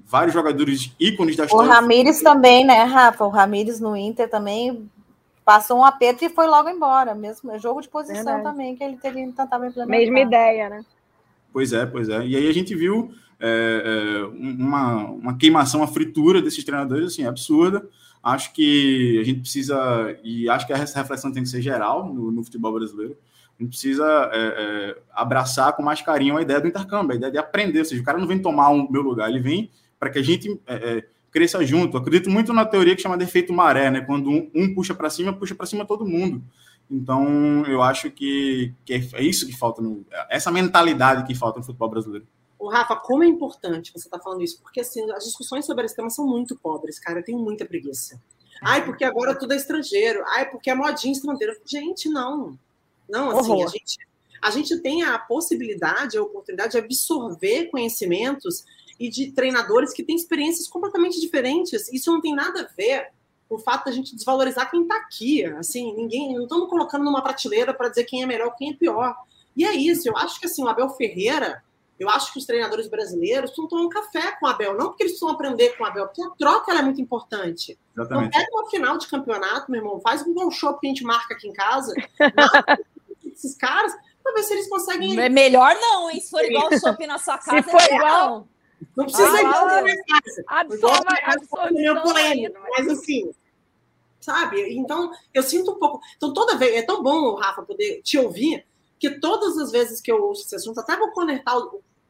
vários jogadores ícones da história. O Ramires também, né, Rafa? O Ramires no Inter também passou um aperto e foi logo embora. Mesmo é jogo de posição Verdade. também, que ele teria tentava implementar. Mesma ideia, né? Pois é, pois é. E aí a gente viu é, é, uma, uma queimação, uma fritura desses treinadores, assim, absurda. Acho que a gente precisa, e acho que essa reflexão tem que ser geral no, no futebol brasileiro, a gente precisa é, é, abraçar com mais carinho a ideia do intercâmbio, a ideia de aprender. Ou seja, o cara não vem tomar o um, meu lugar, ele vem para que a gente é, é, cresça junto. Eu acredito muito na teoria que chama de efeito maré, né? Quando um, um puxa para cima, puxa para cima todo mundo. Então, eu acho que, que é isso que falta, no, essa mentalidade que falta no futebol brasileiro. O Rafa, como é importante você estar tá falando isso, porque assim, as discussões sobre esse tema são muito pobres, cara. Eu tenho muita preguiça. Ai, porque agora tudo é estrangeiro. Ai, porque é modinha estrangeira. Gente, não. Não, assim, a gente, a gente tem a possibilidade, a oportunidade de absorver conhecimentos e de treinadores que têm experiências completamente diferentes. Isso não tem nada a ver com o fato da gente desvalorizar quem está aqui. Assim, ninguém, não estamos colocando numa prateleira para dizer quem é melhor, quem é pior. E é isso. Eu acho que assim, o Abel Ferreira eu acho que os treinadores brasileiros estão tomando café com o Abel, não porque eles precisam aprender com o Abel, porque a troca é muito importante. Exatamente. Então, pega uma final de campeonato, meu irmão, faz um bom show que a gente marca aqui em casa. [LAUGHS] esses caras, para ver se eles conseguem. É melhor não, hein? Se for igual o shopping na sua casa, se for é igual. Não precisa ah, ir na minha casa. Absorva, polêmico, mas assim, sabe? Então, eu sinto um pouco. Então, toda vez. É tão bom, Rafa, poder te ouvir, que todas as vezes que eu ouço esse assunto, até vou conectar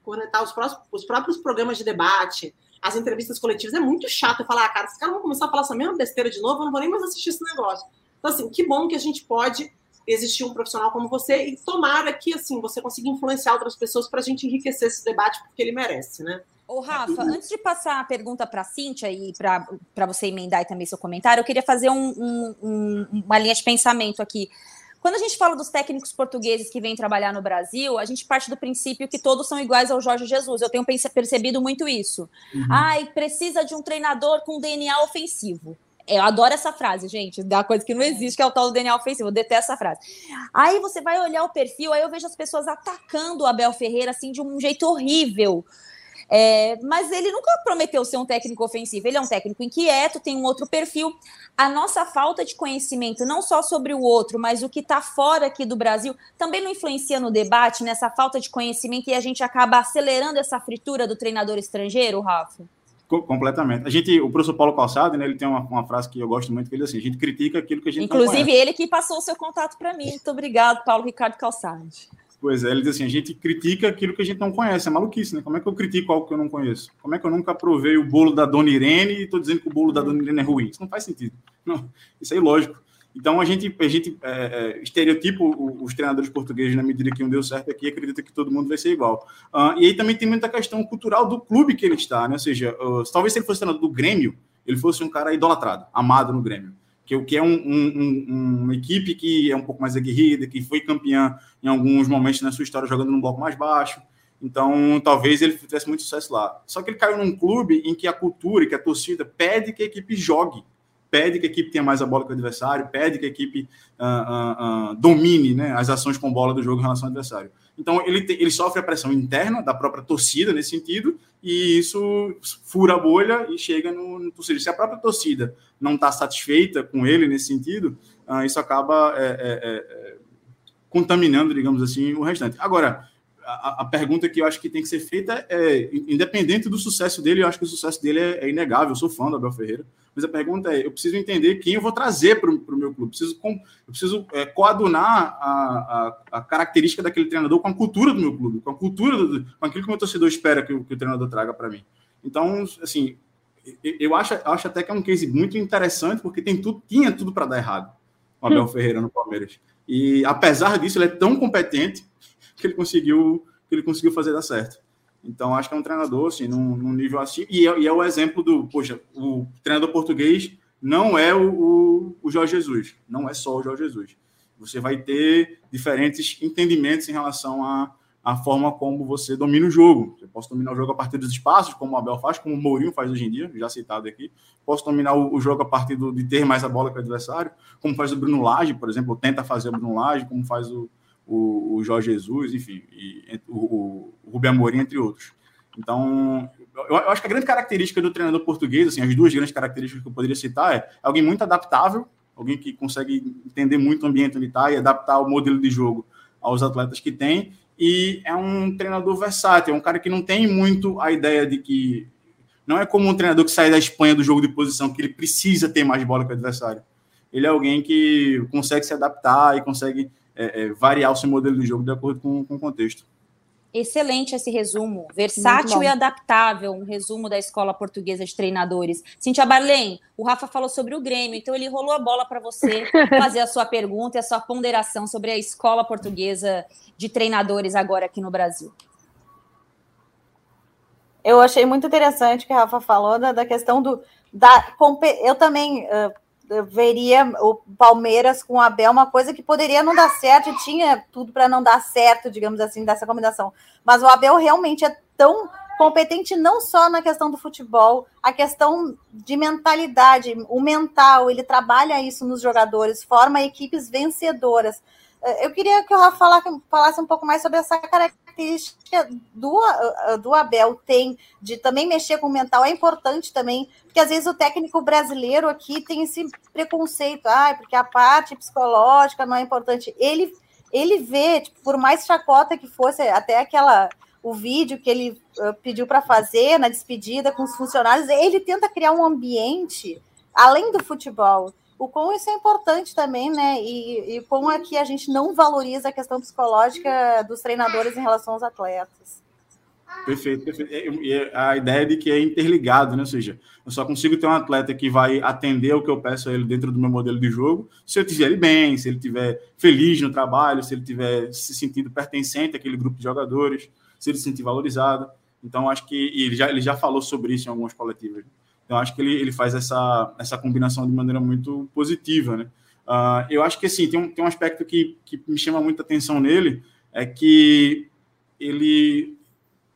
conectar os, próximos, os próprios programas de debate, as entrevistas coletivas, é muito chato eu falar, ah, cara, esses caras vão começar a falar essa mesma besteira de novo, eu não vou nem mais assistir esse negócio. Então, assim, que bom que a gente pode existir um profissional como você e tomara que, assim, você consiga influenciar outras pessoas para a gente enriquecer esse debate, porque ele merece, né? Ô, Rafa, antes de passar a pergunta para a Cíntia e para você emendar também seu comentário, eu queria fazer um, um, um, uma linha de pensamento aqui. Quando a gente fala dos técnicos portugueses que vêm trabalhar no Brasil, a gente parte do princípio que todos são iguais ao Jorge Jesus. Eu tenho percebido muito isso. Uhum. Ai, precisa de um treinador com DNA ofensivo. Eu adoro essa frase, gente, da coisa que não existe, que é o tal do DNA ofensivo. Eu detesto essa frase. Aí você vai olhar o perfil, aí eu vejo as pessoas atacando o Abel Ferreira assim de um jeito horrível. É, mas ele nunca prometeu ser um técnico ofensivo. Ele é um técnico inquieto, tem um outro perfil. A nossa falta de conhecimento, não só sobre o outro, mas o que está fora aqui do Brasil, também não influencia no debate, nessa falta de conhecimento, e a gente acaba acelerando essa fritura do treinador estrangeiro, Rafa? Completamente. A gente, o professor Paulo Calçado, né, ele tem uma, uma, frase que eu gosto muito, que ele assim, a gente critica aquilo que a gente Inclusive, ele que passou o seu contato para mim. Muito obrigado, Paulo Ricardo Calçado. Pois é, ele diz assim: a gente critica aquilo que a gente não conhece, é maluquice, né? Como é que eu critico algo que eu não conheço? Como é que eu nunca provei o bolo da Dona Irene e estou dizendo que o bolo da Dona Irene é ruim? Isso não faz sentido. Não, isso é ilógico. Então a gente, a gente é, é, estereotipa os treinadores portugueses na medida que um deu certo aqui, acredita que todo mundo vai ser igual. Uh, e aí também tem muita questão cultural do clube que ele está, né? Ou seja, uh, talvez se ele fosse treinador do Grêmio, ele fosse um cara idolatrado, amado no Grêmio que, que é um, um, um, uma equipe que é um pouco mais aguerrida, que foi campeã em alguns momentos na sua história jogando num bloco mais baixo. Então, talvez ele tivesse muito sucesso lá. Só que ele caiu num clube em que a cultura, que a torcida pede que a equipe jogue, pede que a equipe tenha mais a bola que o adversário, pede que a equipe uh, uh, uh, domine né, as ações com bola do jogo em relação ao adversário. Então, ele, te, ele sofre a pressão interna da própria torcida nesse sentido, e isso fura a bolha e chega no, no torcedor. Se a própria torcida não está satisfeita com ele nesse sentido, isso acaba é, é, é, contaminando, digamos assim, o restante. Agora, a, a, pergunta que eu acho que tem que ser feita é, independente do sucesso dele, eu acho que o sucesso dele é, é inegável, eu sou fã do Abel Ferreira, mas a pergunta é, eu preciso entender quem eu vou trazer para o meu clube, preciso, com, eu preciso é, coadunar a, a, a, característica daquele treinador com a cultura do meu clube, com a cultura, do, com aquilo que o meu torcedor espera que, que o treinador traga para mim. Então, assim, eu acho, acho até que é um case muito interessante, porque tem tudo, tinha tudo para dar errado o Abel hum. Ferreira no Palmeiras. E apesar disso, ele é tão competente que ele conseguiu que ele conseguiu fazer dar certo. Então, acho que é um treinador, assim, num, num nível assim. E é, e é, o exemplo do, poxa, o treinador português não é o, o, o Jorge Jesus, não é só o Jorge Jesus. Você vai ter diferentes entendimentos em relação a, a forma como você domina o jogo. Eu posso dominar o jogo a partir dos espaços, como o Abel faz, como o Mourinho faz hoje em dia, já citado aqui. Posso dominar o, o jogo a partir do, de ter mais a bola que o adversário, como faz o Bruno Lage, por exemplo, tenta fazer o Bruno Lage, como faz o, o, o Jorge Jesus, enfim, e, o, o Rubem Amorim, entre outros. Então, eu, eu, acho que a grande característica do treinador português, assim, as duas grandes características que eu poderia citar é alguém muito adaptável, alguém que consegue entender muito o ambiente onde está e adaptar o modelo de jogo aos atletas que tem, e é um treinador versátil, é um cara que não tem muito a ideia de que não é como um treinador que sai da Espanha do jogo de posição, que ele precisa ter mais bola que o adversário. Ele é alguém que consegue se adaptar e consegue é, é, variar o seu modelo de jogo de acordo com, com o contexto. Excelente esse resumo, versátil e adaptável, um resumo da Escola Portuguesa de Treinadores. Cintia Barlém, o Rafa falou sobre o Grêmio, então ele rolou a bola para você [LAUGHS] fazer a sua pergunta e a sua ponderação sobre a Escola Portuguesa de Treinadores agora aqui no Brasil. Eu achei muito interessante o que a Rafa falou da, da questão do. Da, eu também uh, veria o Palmeiras com o Abel uma coisa que poderia não dar certo e tinha tudo para não dar certo, digamos assim, dessa combinação. Mas o Abel realmente é tão competente não só na questão do futebol, a questão de mentalidade, o mental, ele trabalha isso nos jogadores, forma equipes vencedoras. Eu queria que o Rafa falasse um pouco mais sobre essa característica do, do Abel tem de também mexer com o mental. É importante também, porque às vezes o técnico brasileiro aqui tem esse preconceito, ah, porque a parte psicológica não é importante. Ele, ele vê, tipo, por mais chacota que fosse, até aquela o vídeo que ele uh, pediu para fazer na despedida com os funcionários, ele tenta criar um ambiente além do futebol o quão isso é importante também, né? E, e como aqui a gente não valoriza a questão psicológica dos treinadores em relação aos atletas. Perfeito, perfeito. E a ideia de que é interligado, né? Ou seja, eu só consigo ter um atleta que vai atender o que eu peço a ele dentro do meu modelo de jogo se eu estiver bem, se ele estiver feliz no trabalho, se ele estiver se sentindo pertencente àquele grupo de jogadores, se ele se sentir valorizado. Então, acho que ele já, ele já falou sobre isso em algumas coletivas. Então, acho que ele, ele faz essa, essa combinação de maneira muito positiva, né? Uh, eu acho que, assim, tem um, tem um aspecto que, que me chama muita atenção nele, é que ele,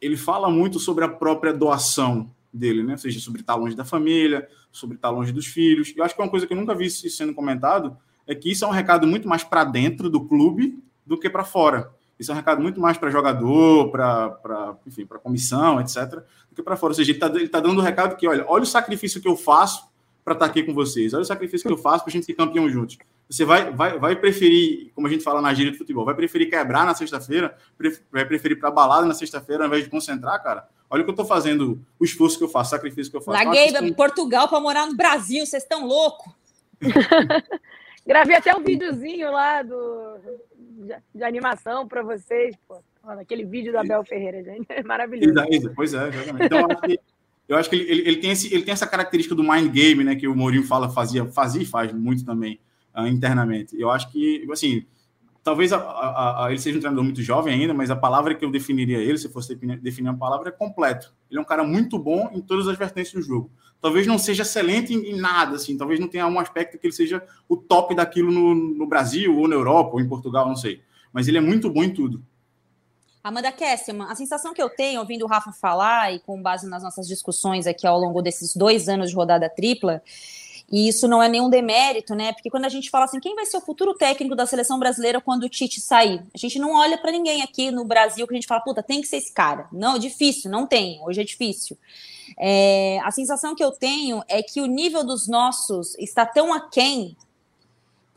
ele fala muito sobre a própria doação dele, né? Ou seja, sobre estar longe da família, sobre estar longe dos filhos. Eu acho que é uma coisa que eu nunca vi sendo comentado, é que isso é um recado muito mais para dentro do clube do que para fora. Isso é um recado muito mais para jogador, para enfim, para comissão, etc., do que para fora. Ou seja, ele está tá dando o um recado que, olha, olha o sacrifício que eu faço para estar tá aqui com vocês, olha o sacrifício que eu faço para a gente ser campeão juntos. Você vai, vai, vai preferir, como a gente fala na gíria de futebol, vai preferir quebrar na sexta-feira, vai preferir para balada na sexta-feira ao invés de concentrar, cara? Olha o que eu estou fazendo, o esforço que eu faço, o sacrifício que eu faço. Larguei questão... Portugal para morar no Brasil, vocês estão loucos. [LAUGHS] Gravei até um videozinho lá do, de, de animação para vocês, pô. Aquele vídeo da Abel Ferreira, gente. [LAUGHS] É maravilhoso. Pois é, exatamente. Então, eu acho que, eu acho que ele, ele, tem esse, ele tem essa característica do mind game, né? Que o Mourinho fala, fazia, fazia e faz muito também uh, internamente. Eu acho que, assim, talvez a, a, a, ele seja um treinador muito jovem ainda, mas a palavra que eu definiria ele, se fosse definir uma palavra, é completo. Ele é um cara muito bom em todas as vertentes do jogo talvez não seja excelente em, nada, assim, talvez não tenha um aspecto que ele seja o top daquilo no, no, Brasil, ou na Europa, ou em Portugal, não sei. Mas ele é muito bom em tudo. Amanda Kessman, a sensação que eu tenho ouvindo o Rafa falar e com base nas nossas discussões aqui ao longo desses dois anos de rodada tripla, e isso não é nenhum demérito, né? Porque quando a gente fala assim, quem vai ser o futuro técnico da seleção brasileira quando o Tite sair? A gente não olha para ninguém aqui no Brasil que a gente fala, puta, tem que ser esse cara. Não, é difícil, não tem. Hoje é difícil. É, a sensação que eu tenho é que o nível dos nossos está tão aquém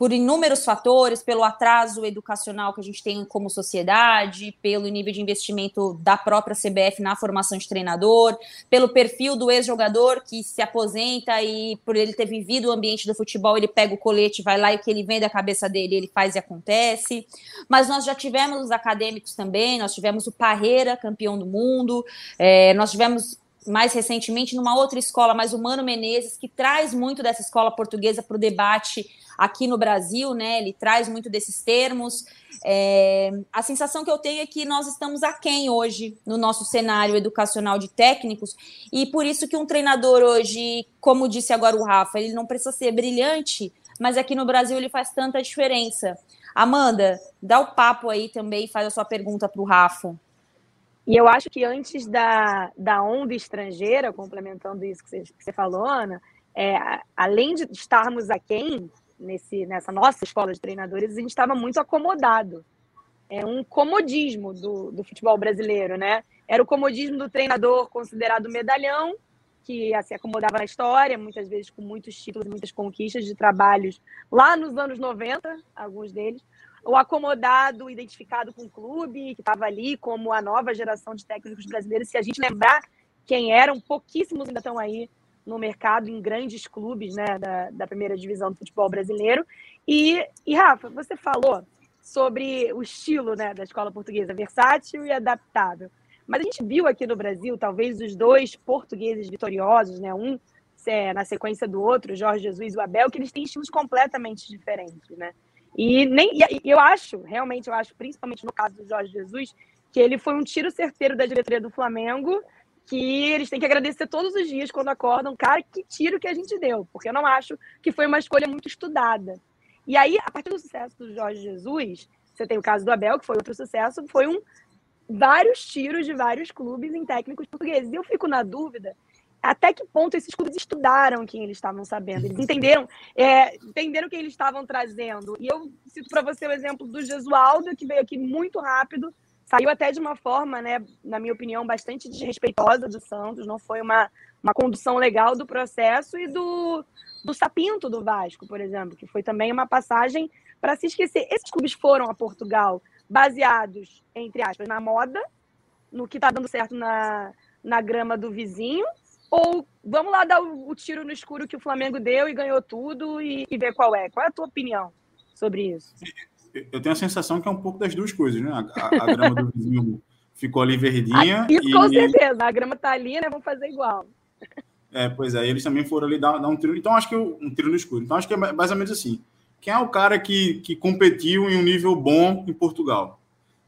por inúmeros fatores, pelo atraso educacional que a gente tem como sociedade, pelo nível de investimento da própria CBF na formação de treinador, pelo perfil do ex-jogador que se aposenta e por ele ter vivido o ambiente do futebol, ele pega o colete, vai lá e o que ele vem da cabeça dele, ele faz e acontece. Mas nós já tivemos os acadêmicos também, nós tivemos o Parreira, campeão do mundo, é, nós tivemos mais recentemente numa outra escola, mas o Mano Menezes, que traz muito dessa escola portuguesa para o debate aqui no Brasil, né? Ele traz muito desses termos. É, a sensação que eu tenho é que nós estamos aquém hoje no nosso cenário educacional de técnicos, e por isso que um treinador hoje, como disse agora o Rafa, ele não precisa ser brilhante, mas aqui no Brasil ele faz tanta diferença. Amanda, dá o papo aí também e faz a sua pergunta para o Rafa. E eu acho que antes da, da onda estrangeira, complementando isso que você, que você falou, Ana, é, além de estarmos aquém nesse, nessa nossa escola de treinadores, a gente estava muito acomodado. É um comodismo do, do futebol brasileiro, né? Era o comodismo do treinador considerado medalhão, que se acomodava na história, muitas vezes com muitos títulos muitas conquistas de trabalhos lá nos anos 90, alguns deles, o acomodado, identificado com o clube, que estava ali como a nova geração de técnicos brasileiros. Se a gente lembrar quem eram, pouquíssimos ainda estão aí no mercado, em grandes clubes né, da, da primeira divisão do futebol brasileiro. E, e, Rafa, você falou sobre o estilo né, da escola portuguesa, versátil e adaptável. Mas a gente viu aqui no Brasil, talvez, os dois portugueses vitoriosos, né, um é, na sequência do outro, Jorge Jesus e o Abel, que eles têm estilos completamente diferentes, né? E nem e eu acho, realmente eu acho, principalmente no caso do Jorge Jesus, que ele foi um tiro certeiro da diretoria do Flamengo, que eles têm que agradecer todos os dias quando acordam, cara, que tiro que a gente deu, porque eu não acho que foi uma escolha muito estudada. E aí, a partir do sucesso do Jorge Jesus, você tem o caso do Abel, que foi outro sucesso, foi um vários tiros de vários clubes em técnicos portugueses. E eu fico na dúvida até que ponto esses clubes estudaram quem eles estavam sabendo, eles entenderam, é, entenderam quem eles estavam trazendo. E eu cito para você o exemplo do Jesualdo, que veio aqui muito rápido, saiu até de uma forma, né, na minha opinião, bastante desrespeitosa do Santos, não foi uma, uma condução legal do processo, e do, do Sapinto do Vasco, por exemplo, que foi também uma passagem para se esquecer. Esses clubes foram a Portugal baseados, entre aspas, na moda, no que está dando certo na, na grama do vizinho, ou vamos lá dar o, o, tiro no escuro que o Flamengo deu e ganhou tudo e, e, ver qual é? Qual é a tua opinião sobre isso? Eu tenho a sensação que é um pouco das duas coisas, né? A, a, grama do vizinho ficou ali verdinha. Ah, isso e... com certeza, a grama tá ali, né? Vamos fazer igual. É, pois é, eles também foram ali dar, dar um tiro. Então, acho que eu, um tiro no escuro. Então, acho que é mais ou menos assim. Quem é o cara que, que competiu em um nível bom em Portugal?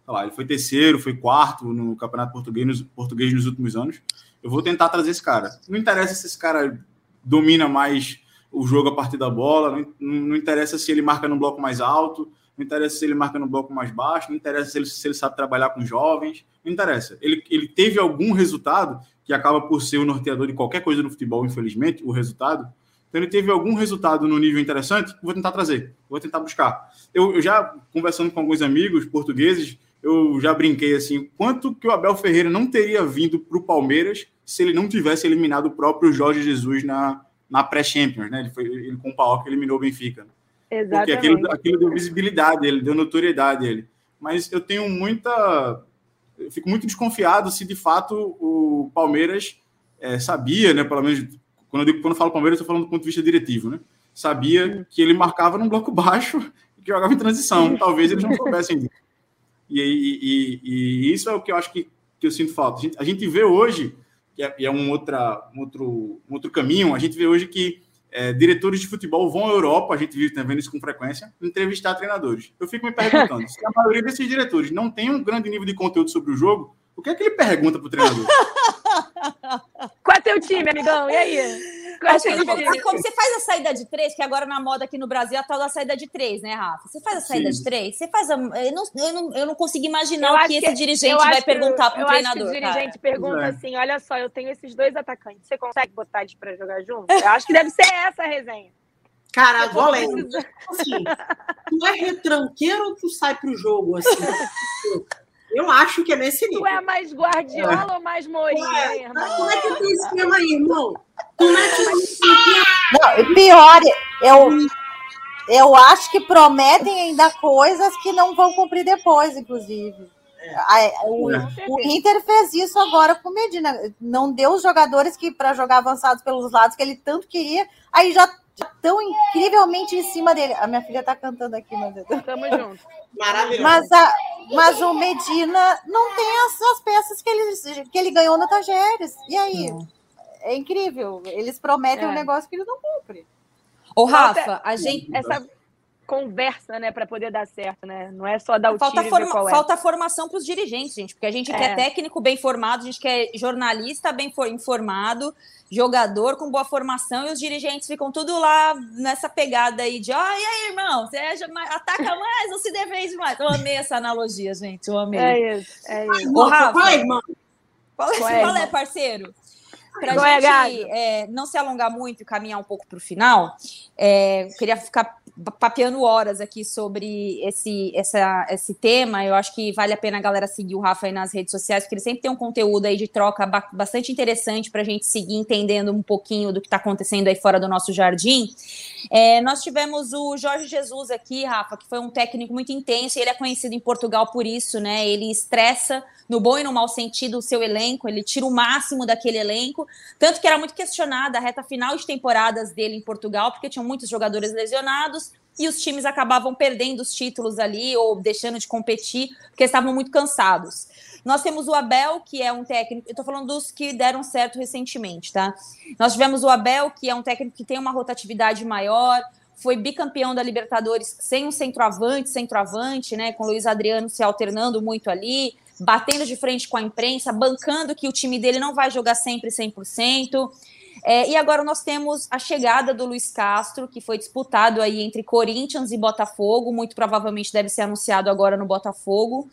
Lá, ele foi terceiro, foi quarto no Campeonato Português, português nos últimos anos. Eu vou tentar trazer esse cara. Não interessa se esse cara domina mais o jogo a partir da bola, não, não interessa se ele marca no bloco mais alto, não interessa se ele marca no bloco mais baixo, não interessa se ele, se ele sabe trabalhar com jovens, não interessa. Ele, ele teve algum resultado, que acaba por ser o norteador de qualquer coisa no futebol, infelizmente, o resultado. Então ele teve algum resultado no nível interessante, vou tentar trazer, vou tentar buscar. Eu, eu já, conversando com alguns amigos portugueses, eu já brinquei assim, quanto que o Abel Ferreira não teria vindo para o Palmeiras se ele não tivesse eliminado o próprio Jorge Jesus na, na pré-Champions, né? Ele, foi, ele com o Paok eliminou o Benfica. Exatamente. Porque aquilo, aquilo deu visibilidade ele, deu notoriedade ele. Mas eu tenho muita... Eu fico muito desconfiado se de fato o Palmeiras é, sabia, né? Pelo menos, quando eu, digo, quando eu falo Palmeiras, eu estou falando do ponto de vista diretivo, né? Sabia que ele marcava num bloco [LAUGHS] baixo e que jogava em transição. Talvez eles não soubessem disso. E, e, e, e, isso é o que eu acho que, que eu sinto falta. A gente, a gente vê hoje, que é, é um, outra, um, outro, um outro caminho, a gente vê hoje que é, diretores de futebol vão à Europa, a gente vive tá vendo isso com frequência, entrevistar treinadores. Eu fico me perguntando, se a maioria desses diretores não tem um grande nível de conteúdo sobre o jogo, o que é que ele pergunta para o treinador? [LAUGHS] Qual é teu time, amigão? E aí? Acho que como você faz a saída de três, que agora na moda aqui no Brasil é a tal da saída de três, né, Rafa? Você faz a saída Sim. de três, você faz a. Eu não, eu não, eu não consigo imaginar o que, esse dirigente vai perguntar para o treinador. o dirigente cara. pergunta é. assim: olha só, eu tenho esses dois atacantes, você consegue botar eles para jogar junto? Eu acho que deve ser essa a resenha. Cara, golem. Assim, tu é retranqueiro ou tu sai pro jogo? Assim? [LAUGHS] Eu acho que é nesse nível. Tu é mais Guardiola é. ou mais Mourinho, irmão? Como é que tem esquema aí, irmão? Como é que Não, pior, eu, Eu acho que prometem ainda coisas que não vão cumprir depois, inclusive. É. O, o, Inter fez isso agora com o Medina. Não deu os jogadores que para jogar avançados pelos lados que ele tanto queria, aí já estão incrivelmente em cima dele. A minha filha está cantando aqui, mas Tamo junto. Maravilhoso. Mas, a, mas o Medina não tem as, as, peças que ele, que ele ganhou no Tajeres. E aí? É incrível. Eles prometem é. um negócio que eles não cumprem. Ô, Rafa, a gente. Essa conversa, né, para poder dar certo, né? Não é só dar o falta tiro forma, é. Falta formação para os dirigentes, gente, porque a gente é. quer técnico bem formado, a gente quer jornalista bem informado, jogador com boa formação, e os dirigentes ficam tudo lá nessa pegada aí de, ó, oh, e aí, irmão, você é, ataca mais ou se defende mais? Eu amei essa analogia, gente, eu amei. É isso, é isso. Ô, Rafa, vai, irmão. Qual é, qual é parceiro? Para a gente é, não se alongar muito e caminhar um pouco para o final, é, queria ficar papeando horas aqui sobre esse, essa, esse tema. Eu acho que vale a pena a galera seguir o Rafa aí nas redes sociais, porque ele sempre tem um conteúdo aí de troca bastante interessante para a gente seguir entendendo um pouquinho do que está acontecendo aí fora do nosso jardim. É, nós tivemos o Jorge Jesus aqui, Rafa, que foi um técnico muito intenso, e ele é conhecido em Portugal por isso, né? Ele estressa no bom e no mau sentido o seu elenco, ele tira o máximo daquele elenco, tanto que era muito questionada a reta final de temporadas dele em Portugal, porque tinham muitos jogadores lesionados, e os times acabavam perdendo os títulos ali ou deixando de competir porque estavam muito cansados. Nós temos o Abel, que é um técnico, eu estou falando dos que deram certo recentemente, tá? Nós tivemos o Abel, que é um técnico que tem uma rotatividade maior, foi bicampeão da Libertadores sem um centroavante, centroavante, né? Com o Luiz Adriano se alternando muito ali, batendo de frente com a imprensa, bancando que o time dele não vai jogar sempre 100%. É, e agora nós temos a chegada do Luiz Castro, que foi disputado aí entre Corinthians e Botafogo, muito provavelmente deve ser anunciado agora no Botafogo.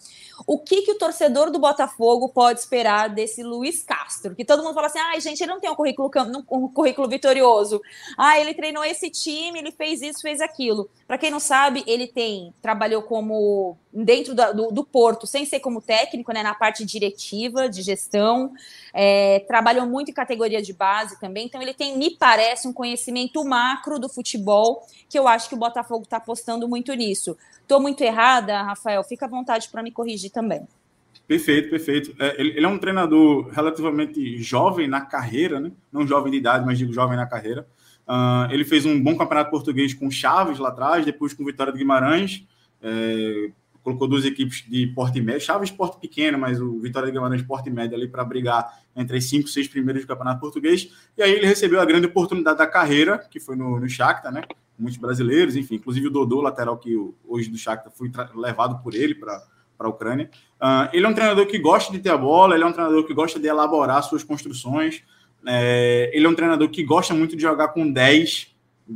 O que, que o torcedor do Botafogo pode esperar desse Luiz Castro? Que todo mundo fala assim: ai, gente, ele não tem um currículo, um currículo vitorioso. Ah, ele treinou esse time, ele fez isso, fez aquilo. Para quem não sabe, ele tem trabalhou como dentro da, do, do, Porto, sem ser como técnico, né, na parte diretiva, de gestão, é, trabalhou muito em categoria de base também, então ele tem, me parece, um conhecimento macro do futebol, que eu acho que o Botafogo está apostando muito nisso. Estou muito errada, Rafael? Fica à vontade para me corrigir também. Perfeito, perfeito. É, ele, ele, é um treinador relativamente jovem na carreira, né? não jovem de idade, mas digo jovem na carreira. Uh, ele fez um bom campeonato português com Chaves lá atrás, depois com Vitória de Guimarães, é, colocou duas equipes de porte médio, Chaves porte pequeno, mas o Vitória de Guimarães porte médio ali para brigar entre as cinco, seis primeiros do campeonato português. E aí ele recebeu a grande oportunidade da carreira, que foi no, no Shakhtar, né? Muitos brasileiros, enfim, inclusive o Dodô, lateral que hoje do Shakhtar foi levado por ele para para a Ucrânia. Uh, ele é um treinador que gosta de ter a bola, ele é um treinador que gosta de elaborar suas construções. É, ele é um treinador que gosta muito de jogar com 10.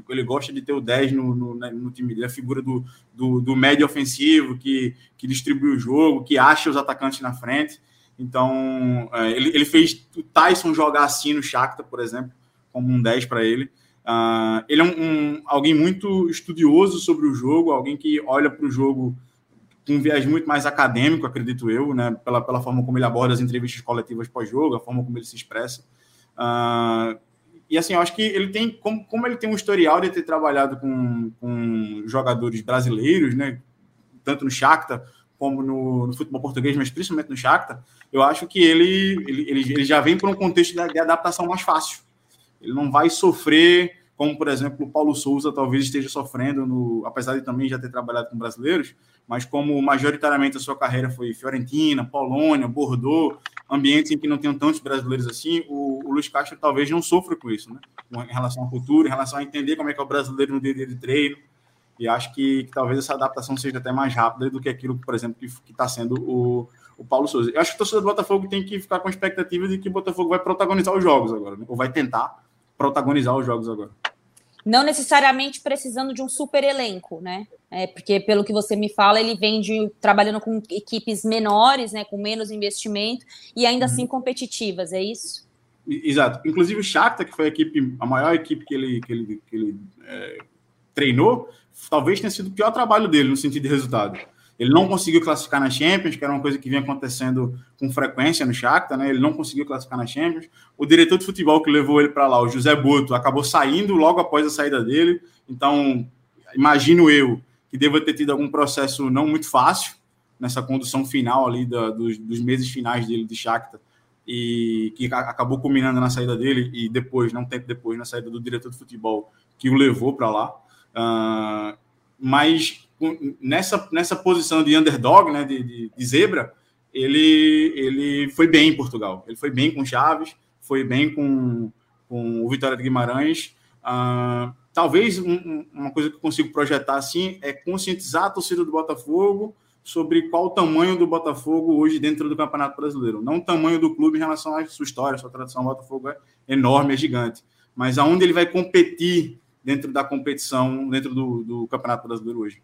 Ele gosta de ter o 10 no, no, né, no time dele, a figura do, do, do, médio ofensivo que, que distribui o jogo, que acha os atacantes na frente. Então, é, ele, ele fez o Tyson jogar assim no Shakhtar, por exemplo, como um 10 para ele. Uh, ele é um, um, alguém muito estudioso sobre o jogo, alguém que olha para o jogo com um viés muito mais acadêmico, acredito eu, né, pela, pela forma como ele aborda as entrevistas coletivas pós-jogo, a forma como ele se expressa. Uh, e assim, eu acho que ele tem, como, como ele tem um historial de ter trabalhado com, com jogadores brasileiros, né, tanto no Shakhtar como no, no, futebol português, mas principalmente no Shakhtar, eu acho que ele, ele, ele, ele já vem para um contexto de, de adaptação mais fácil. Ele não vai sofrer como por exemplo o Paulo Souza talvez esteja sofrendo, no, apesar de também já ter trabalhado com brasileiros, mas como majoritariamente a sua carreira foi Fiorentina, Polônia, Bordeaux, ambientes em que não tem tantos brasileiros assim, o, o Luiz Castro talvez não sofra com isso, né? Em relação à cultura, em relação a entender como é que é o brasileiro no dia de treino, e acho que, que, talvez essa adaptação seja até mais rápida do que aquilo, por exemplo, que está sendo o, o Paulo Souza. Eu acho que o torcedor do Botafogo tem que ficar com a expectativa de que o Botafogo vai protagonizar os jogos agora, né? ou vai tentar protagonizar os jogos agora. Não necessariamente precisando de um super elenco, né? É, porque, pelo que você me fala, ele vem de, trabalhando com equipes menores, né, com menos investimento e ainda assim uhum. competitivas, é isso? Exato. Inclusive o Shakhtar, que foi a equipe, a maior equipe que ele, que ele, que ele é, treinou, talvez tenha sido o pior trabalho dele no sentido de resultado. Ele não conseguiu classificar na Champions, que era uma coisa que vinha acontecendo com frequência no Shakhtar, né? Ele não conseguiu classificar na Champions. O diretor de futebol que levou ele para lá, o José Boto, acabou saindo logo após a saída dele. Então, imagino eu, que deva ter tido algum processo não muito fácil nessa condução final ali da, dos, dos, meses finais dele de Shakhtar e que acabou culminando na saída dele e depois, não tempo depois, na saída do diretor de futebol que o levou para lá. Uh, mas nessa, nessa posição de underdog, né, de, de, de, zebra, ele, ele foi bem em Portugal. Ele foi bem com Chaves, foi bem com, com o Vitória de Guimarães. Uh, talvez um, uma coisa que eu consigo projetar assim é conscientizar a torcida do Botafogo sobre qual o tamanho do Botafogo hoje dentro do Campeonato Brasileiro. Não o tamanho do clube em relação à sua história, sua tradição. O Botafogo é enorme, é gigante. Mas aonde ele vai competir dentro da competição, dentro do, do Campeonato Brasileiro hoje.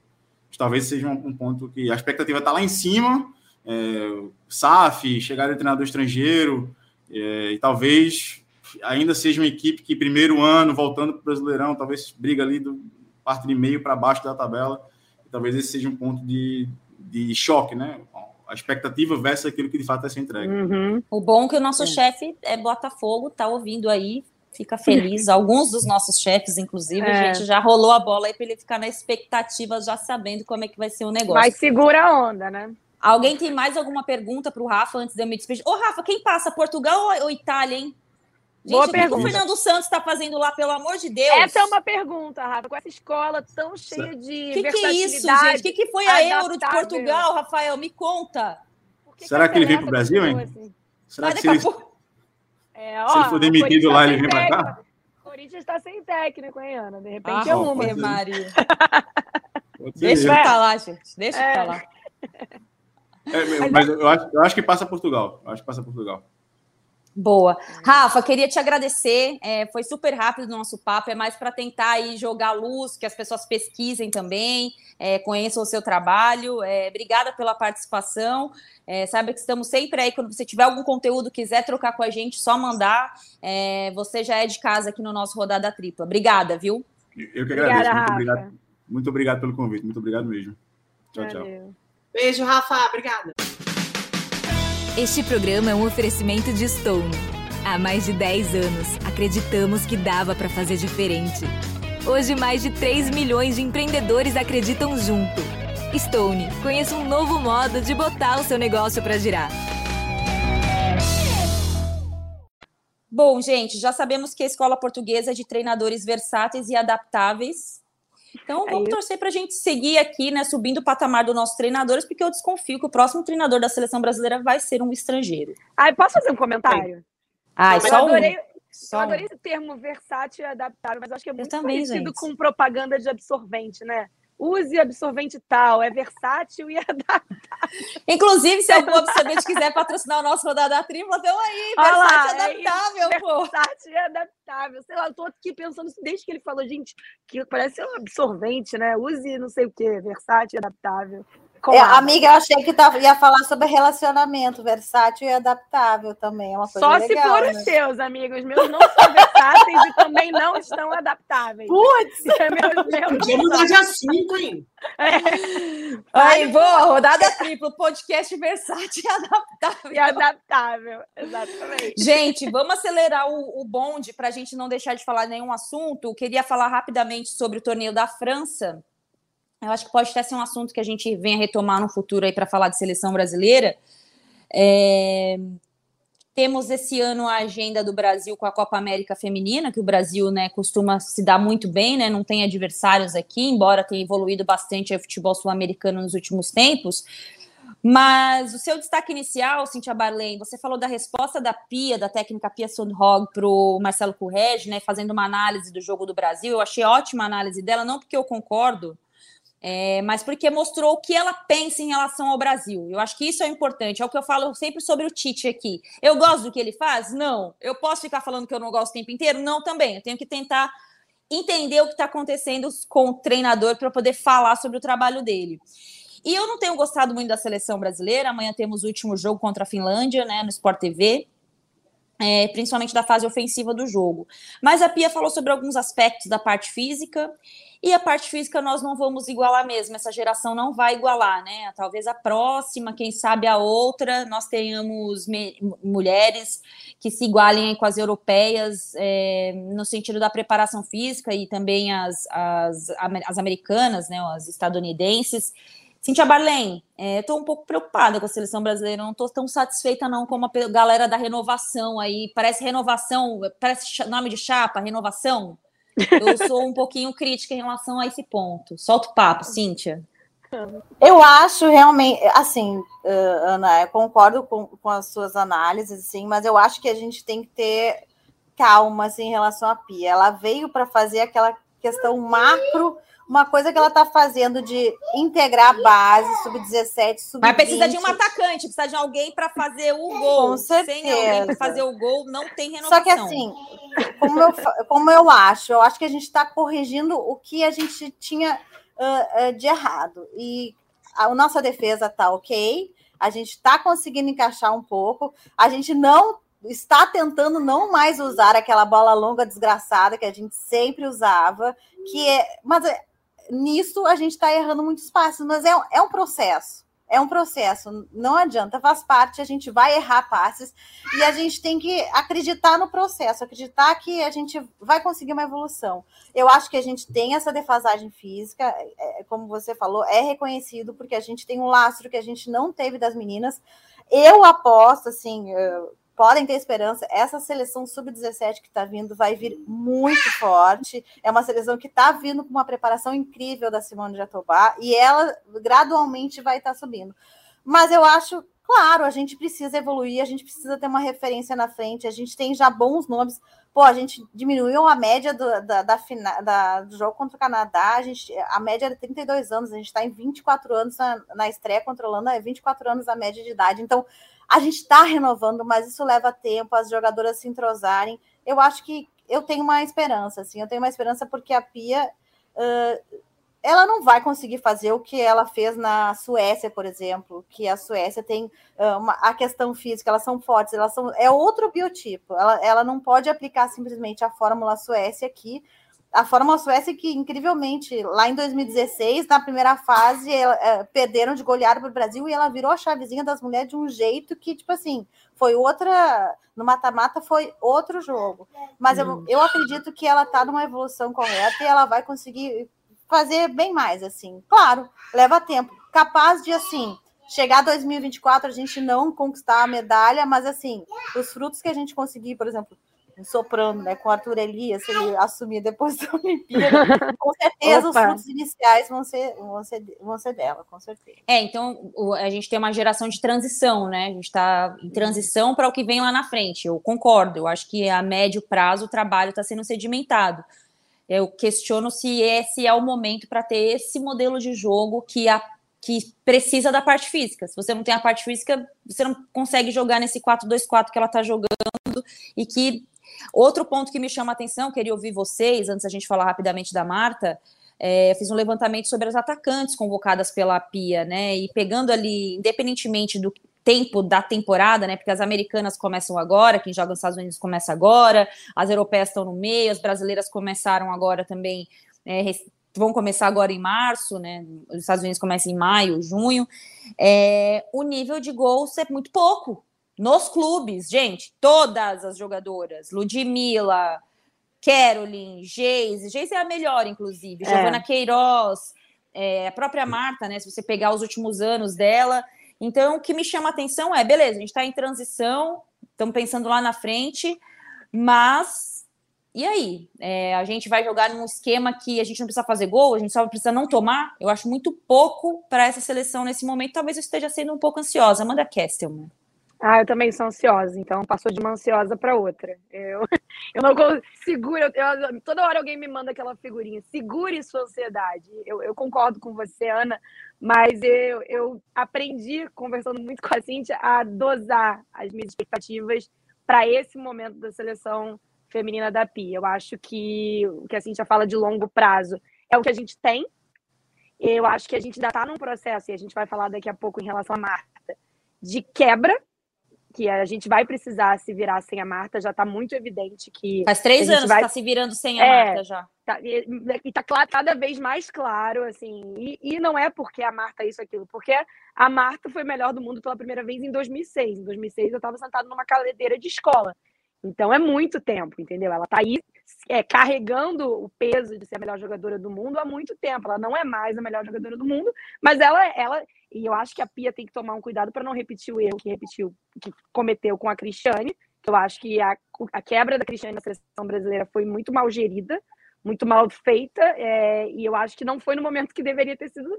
Talvez seja um, um ponto que a expectativa está lá em cima, é, SAF, chegada de treinador estrangeiro, é, e talvez ainda seja uma equipe que primeiro ano, voltando para o Brasileirão, talvez briga ali do parte de meio para baixo da tabela, e talvez esse seja um ponto de, de choque, né? A expectativa versus aquilo que de fato vai ser entregue. Uhum. O bom é que o nosso é. chefe é Botafogo, tá ouvindo aí, fica feliz. Alguns dos nossos chefes, inclusive, é. a gente já rolou a bola aí para ele ficar na expectativa, já sabendo como é que vai ser o negócio. Mas segura a onda, né? Alguém tem mais alguma pergunta para o Rafa antes de eu me despedir? Ô, Rafa, quem passa? Portugal ou Itália, hein? Gente, Boa o que o Fernando Santos está fazendo lá, pelo amor de Deus? Essa é uma pergunta, Rafa. Com essa escola tão cheia de. O que, que é isso, gente? O que, que foi a Euro de Portugal, Rafael? Me conta. Que Será que, que ele vem para o Brasil, hein? Assim? Será que se ele... É, ó, se ele for demitido lá, ele vem para cá? O Corinthians está sem técnico, hein, Ana? De repente ah, é uma. Maria. Deixa eu estar lá, gente. Deixa eu estar lá. É, mas eu acho, eu acho que passa Portugal. Eu acho que passa Portugal. Boa. Rafa, queria te agradecer. É, foi super rápido o nosso papo, é mais para tentar aí jogar luz, que as pessoas pesquisem também, é, conheçam o seu trabalho. É, obrigada pela participação. É, sabe que estamos sempre aí. Quando você tiver algum conteúdo, quiser trocar com a gente, só mandar. É, você já é de casa aqui no nosso Rodada Tripla. Obrigada, viu? Eu que agradeço. Obrigada, muito, obrigado, muito obrigado pelo convite. Muito obrigado mesmo. Tchau, Valeu. tchau. Beijo, Rafa. Obrigada. Este programa é um oferecimento de Stone. Há mais de 10 anos, acreditamos que dava para fazer diferente. Hoje, mais de 3 milhões de empreendedores acreditam junto. Stone, conheça um novo modo de botar o seu negócio para girar. Bom, gente, já sabemos que a escola portuguesa é de treinadores versáteis e adaptáveis então vamos é torcer para a gente seguir aqui, né, subindo o patamar dos nossos treinadores, porque eu desconfio que o próximo treinador da seleção brasileira vai ser um estrangeiro. Ai, posso fazer um comentário? Ah, eu só adorei, um. Só eu adorei esse termo versátil e adaptável, mas acho que é muito também, parecido gente. com propaganda de absorvente, né? Use absorvente tal, é versátil e [LAUGHS] adaptável. Inclusive, se algum [LAUGHS] absorvente quiser patrocinar o nosso rodada tripla, estão aí, versátil e adaptável, é pô. Versátil e adaptável. Sei lá, eu tô aqui pensando isso desde que ele falou, gente, que parece um absorvente, né? Use não sei o que, versátil e adaptável. É, amiga, eu achei que tava, ia falar sobre relacionamento versátil e adaptável também. É uma coisa Só legal, se for né? os seus, amigos. Meus não são versáteis e também não estão adaptáveis. Putz! [LAUGHS] Podia mudar de assunto, hein? É. Aí, vou, rodada tripla, podcast versátil e adaptável. E adaptável, exatamente. Gente, vamos acelerar o, o bonde para a gente não deixar de falar nenhum assunto. Eu queria falar rapidamente sobre o torneio da França eu acho que pode até ser um assunto que a gente venha retomar no futuro aí para falar de seleção brasileira. É... Temos esse ano a agenda do Brasil com a Copa América Feminina, que o Brasil né, costuma se dar muito bem, né, não tem adversários aqui, embora tenha evoluído bastante o futebol sul-americano nos últimos tempos. Mas o seu destaque inicial, Cintia Barley, você falou da resposta da Pia, da técnica Pia Sundhog, para o Marcelo Correge, né, fazendo uma análise do jogo do Brasil. Eu achei ótima a análise dela, não porque eu concordo, é, mas porque mostrou o que ela pensa em relação ao Brasil. Eu acho que isso é importante. É o que eu falo sempre sobre o Tite aqui. Eu gosto do que ele faz? Não. Eu posso ficar falando que eu não gosto o tempo inteiro? Não, também. Eu tenho que tentar entender o que está acontecendo com o treinador para poder falar sobre o trabalho dele. E eu não tenho gostado muito da seleção brasileira. Amanhã temos o último jogo contra a Finlândia, né, no Sport TV. é, principalmente da fase ofensiva do jogo. Mas a Pia falou sobre alguns aspectos da parte física, e a parte física nós não vamos igualar mesmo, essa geração não vai igualar, né? Talvez a próxima, quem sabe a outra, nós tenhamos mulheres que se igualem com as europeias é, no sentido da preparação física e também as, as, as americanas, né, as estadunidenses. Cintia Barlen, estou é, um pouco preocupada com a seleção brasileira, não estou tão satisfeita não como a galera da renovação aí, parece renovação, parece nome de chapa, renovação. Eu sou um pouquinho crítica em relação a esse ponto. Solta o papo, Cíntia. Eu acho realmente, assim, Ana, eu concordo com, com as suas análises, sim, mas eu acho que a gente tem que ter calma assim, em relação à Pia. Ela veio para fazer aquela questão macro uma coisa que ela está fazendo de integrar a base, sub-17, sub-20. Mas precisa de um atacante, precisa de alguém para fazer o gol. Com certeza. Sem alguém para fazer o gol, não tem renovação. Só que assim, como eu, como eu acho, eu acho que a gente está corrigindo o que a gente tinha uh, uh, de errado. E a, a nossa defesa está ok, a gente está conseguindo encaixar um pouco, a gente não está tentando não mais usar aquela bola longa desgraçada que a gente sempre usava, que é, mas nisso a gente está errando muitos passos, mas é, é um processo. É um processo, não adianta, faz parte, a gente vai errar passes e a gente tem que acreditar no processo, acreditar que a gente vai conseguir uma evolução. Eu acho que a gente tem essa defasagem física, é, como você falou, é reconhecido porque a gente tem um lastro que a gente não teve das meninas. Eu aposto, assim, podem ter esperança. Essa seleção sub-17 que está vindo vai vir muito forte. É uma seleção que está vindo com uma preparação incrível da Simone Jatobá e ela gradualmente vai estar tá subindo. Mas eu acho, claro, a gente precisa evoluir, a gente precisa ter uma referência na frente. A gente tem já bons nomes. Pô, a gente diminuiu a média do, da, da, da, do jogo contra o Canadá. A, gente, a média era 32 anos, a gente está em 24 anos na, na estreia controlando, é 24 anos a média de idade. Então, a gente está renovando, mas isso leva tempo, as jogadoras se entrosarem. Eu acho que eu tenho uma esperança, assim, eu tenho uma esperança porque a Pia uh, ela não vai conseguir fazer o que ela fez na Suécia, por exemplo, que a Suécia tem uh, uma, a questão física, elas são fortes, elas são é outro biotipo. Ela, ela não pode aplicar simplesmente a fórmula Suécia aqui, a Fórmula Suécia que, incrivelmente, lá em 2016, na primeira fase, é, perderam de golear para o Brasil e ela virou a chavezinha das mulheres de um jeito que, tipo assim, foi outra. No mata-mata foi outro jogo. Mas eu, hum. eu acredito que ela está numa evolução correta e ela vai conseguir fazer bem mais, assim. Claro, leva tempo. Capaz de, assim, chegar 2024 a gente não conquistar a medalha, mas, assim, os frutos que a gente conseguir, por exemplo soprando, né, com Arthur Elias, se ele assumir depois da Olimpíada, com certeza Opa. os frutos iniciais vão ser, vão, ser, vão ser dela, com certeza. É, então a gente tem uma geração de transição, né? A gente está em transição para o que vem lá na frente. Eu concordo, eu acho que a médio prazo o trabalho está sendo sedimentado. Eu questiono se esse é o momento para ter esse modelo de jogo que a que precisa da parte física. Se você não tem a parte física, você não consegue jogar nesse 4-2-4 que ela está jogando e que Outro ponto que me chama a atenção, queria ouvir vocês, antes da gente falar rapidamente da Marta, é, fiz um levantamento sobre as atacantes convocadas pela Pia, né? E pegando ali, independentemente do tempo da temporada, né? Porque as americanas começam agora, quem joga nos Estados Unidos começa agora, as europeias estão no meio, as brasileiras começaram agora também. É, vão começar agora em março, né? Os Estados Unidos começam em maio, junho. É, o nível de gols é muito pouco, nos clubes, gente, todas as jogadoras, Ludmilla, Caroline, Geise, Geise é a melhor, inclusive, é. Giovana Queiroz, é, a própria Marta, né? Se você pegar os últimos anos dela. Então, o que me chama a atenção é, beleza, a gente está em transição, estamos pensando lá na frente, mas e aí? É, a gente vai jogar num esquema que a gente não precisa fazer gol, a gente só precisa não tomar. Eu acho muito pouco para essa seleção nesse momento. Talvez eu esteja sendo um pouco ansiosa. Amanda Kestelman. Ah, eu também sou ansiosa, então passou de uma ansiosa para outra. Eu, [LAUGHS] eu não seguro, eu, eu, toda hora alguém me manda aquela figurinha, segure sua ansiedade. Eu, eu concordo com você, Ana, mas eu, eu aprendi, conversando muito com a Cintia, a dosar as minhas expectativas para esse momento da seleção feminina da Pia. Eu acho que o que a Cintia fala de longo prazo é o que a gente tem. Eu acho que a gente ainda está num processo, e a gente vai falar daqui a pouco em relação à Marta, de quebra que a gente vai precisar se virar sem a Marta, já está muito evidente que. Faz três anos vai... que está se virando sem a é, Marta já. Tá, e está cada vez mais claro, assim. E, e, não é porque a Marta é isso, aquilo, porque a Marta foi melhor do mundo pela primeira vez em 2006. Em 2006 eu estava sentado numa cadeira de escola. Então é muito tempo, entendeu? Ela está aí é, carregando o peso de ser a melhor jogadora do mundo há muito tempo. Ela não é mais a melhor jogadora do mundo, mas ela, ela e eu acho que a Pia tem que tomar um cuidado para não repetir o erro que repetiu, que cometeu com a Cristiane. Eu acho que a, a quebra da Cristiane na seleção brasileira foi muito mal gerida, muito mal feita, é, e eu acho que não foi no momento que deveria ter sido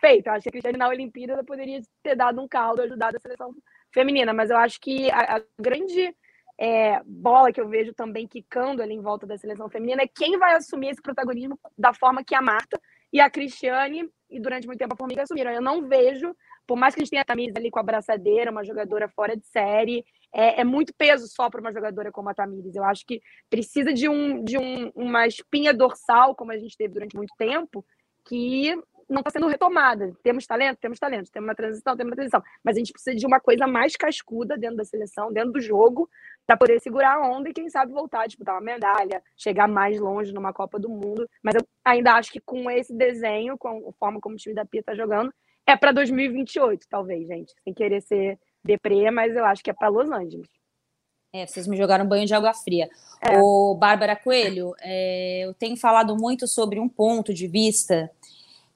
feito. Eu acho que a Cristiane na Olimpíada poderia ter dado um caldo, ajudado a seleção feminina, mas eu acho que a, a grande é, bola que eu vejo também quicando ali em volta da seleção feminina é quem vai assumir esse protagonismo da forma que a Marta e a Cristiane, e durante muito tempo a Formiga assumiram. Eu não vejo, por mais que a gente tenha a Tamires ali com a braçadeira, uma jogadora fora de série, é, é muito peso só para uma jogadora como a Tamires. Eu acho que precisa de, um, de um, uma espinha dorsal, como a gente teve durante muito tempo, que não está sendo retomada. Temos talento? Temos talento. Temos uma transição? Temos uma transição. Mas a gente precisa de uma coisa mais cascuda dentro da seleção, dentro do jogo, para poder segurar a onda e, quem sabe, voltar a disputar uma medalha, chegar mais longe numa Copa do Mundo. Mas eu ainda acho que com esse desenho, com a forma como o time da Pia está jogando, é para 2028, talvez, gente. Sem querer ser deprê, mas eu acho que é para Los Angeles. É, vocês me jogaram um banho de água fria. É. O Bárbara Coelho, é, eu tenho falado muito sobre um ponto de vista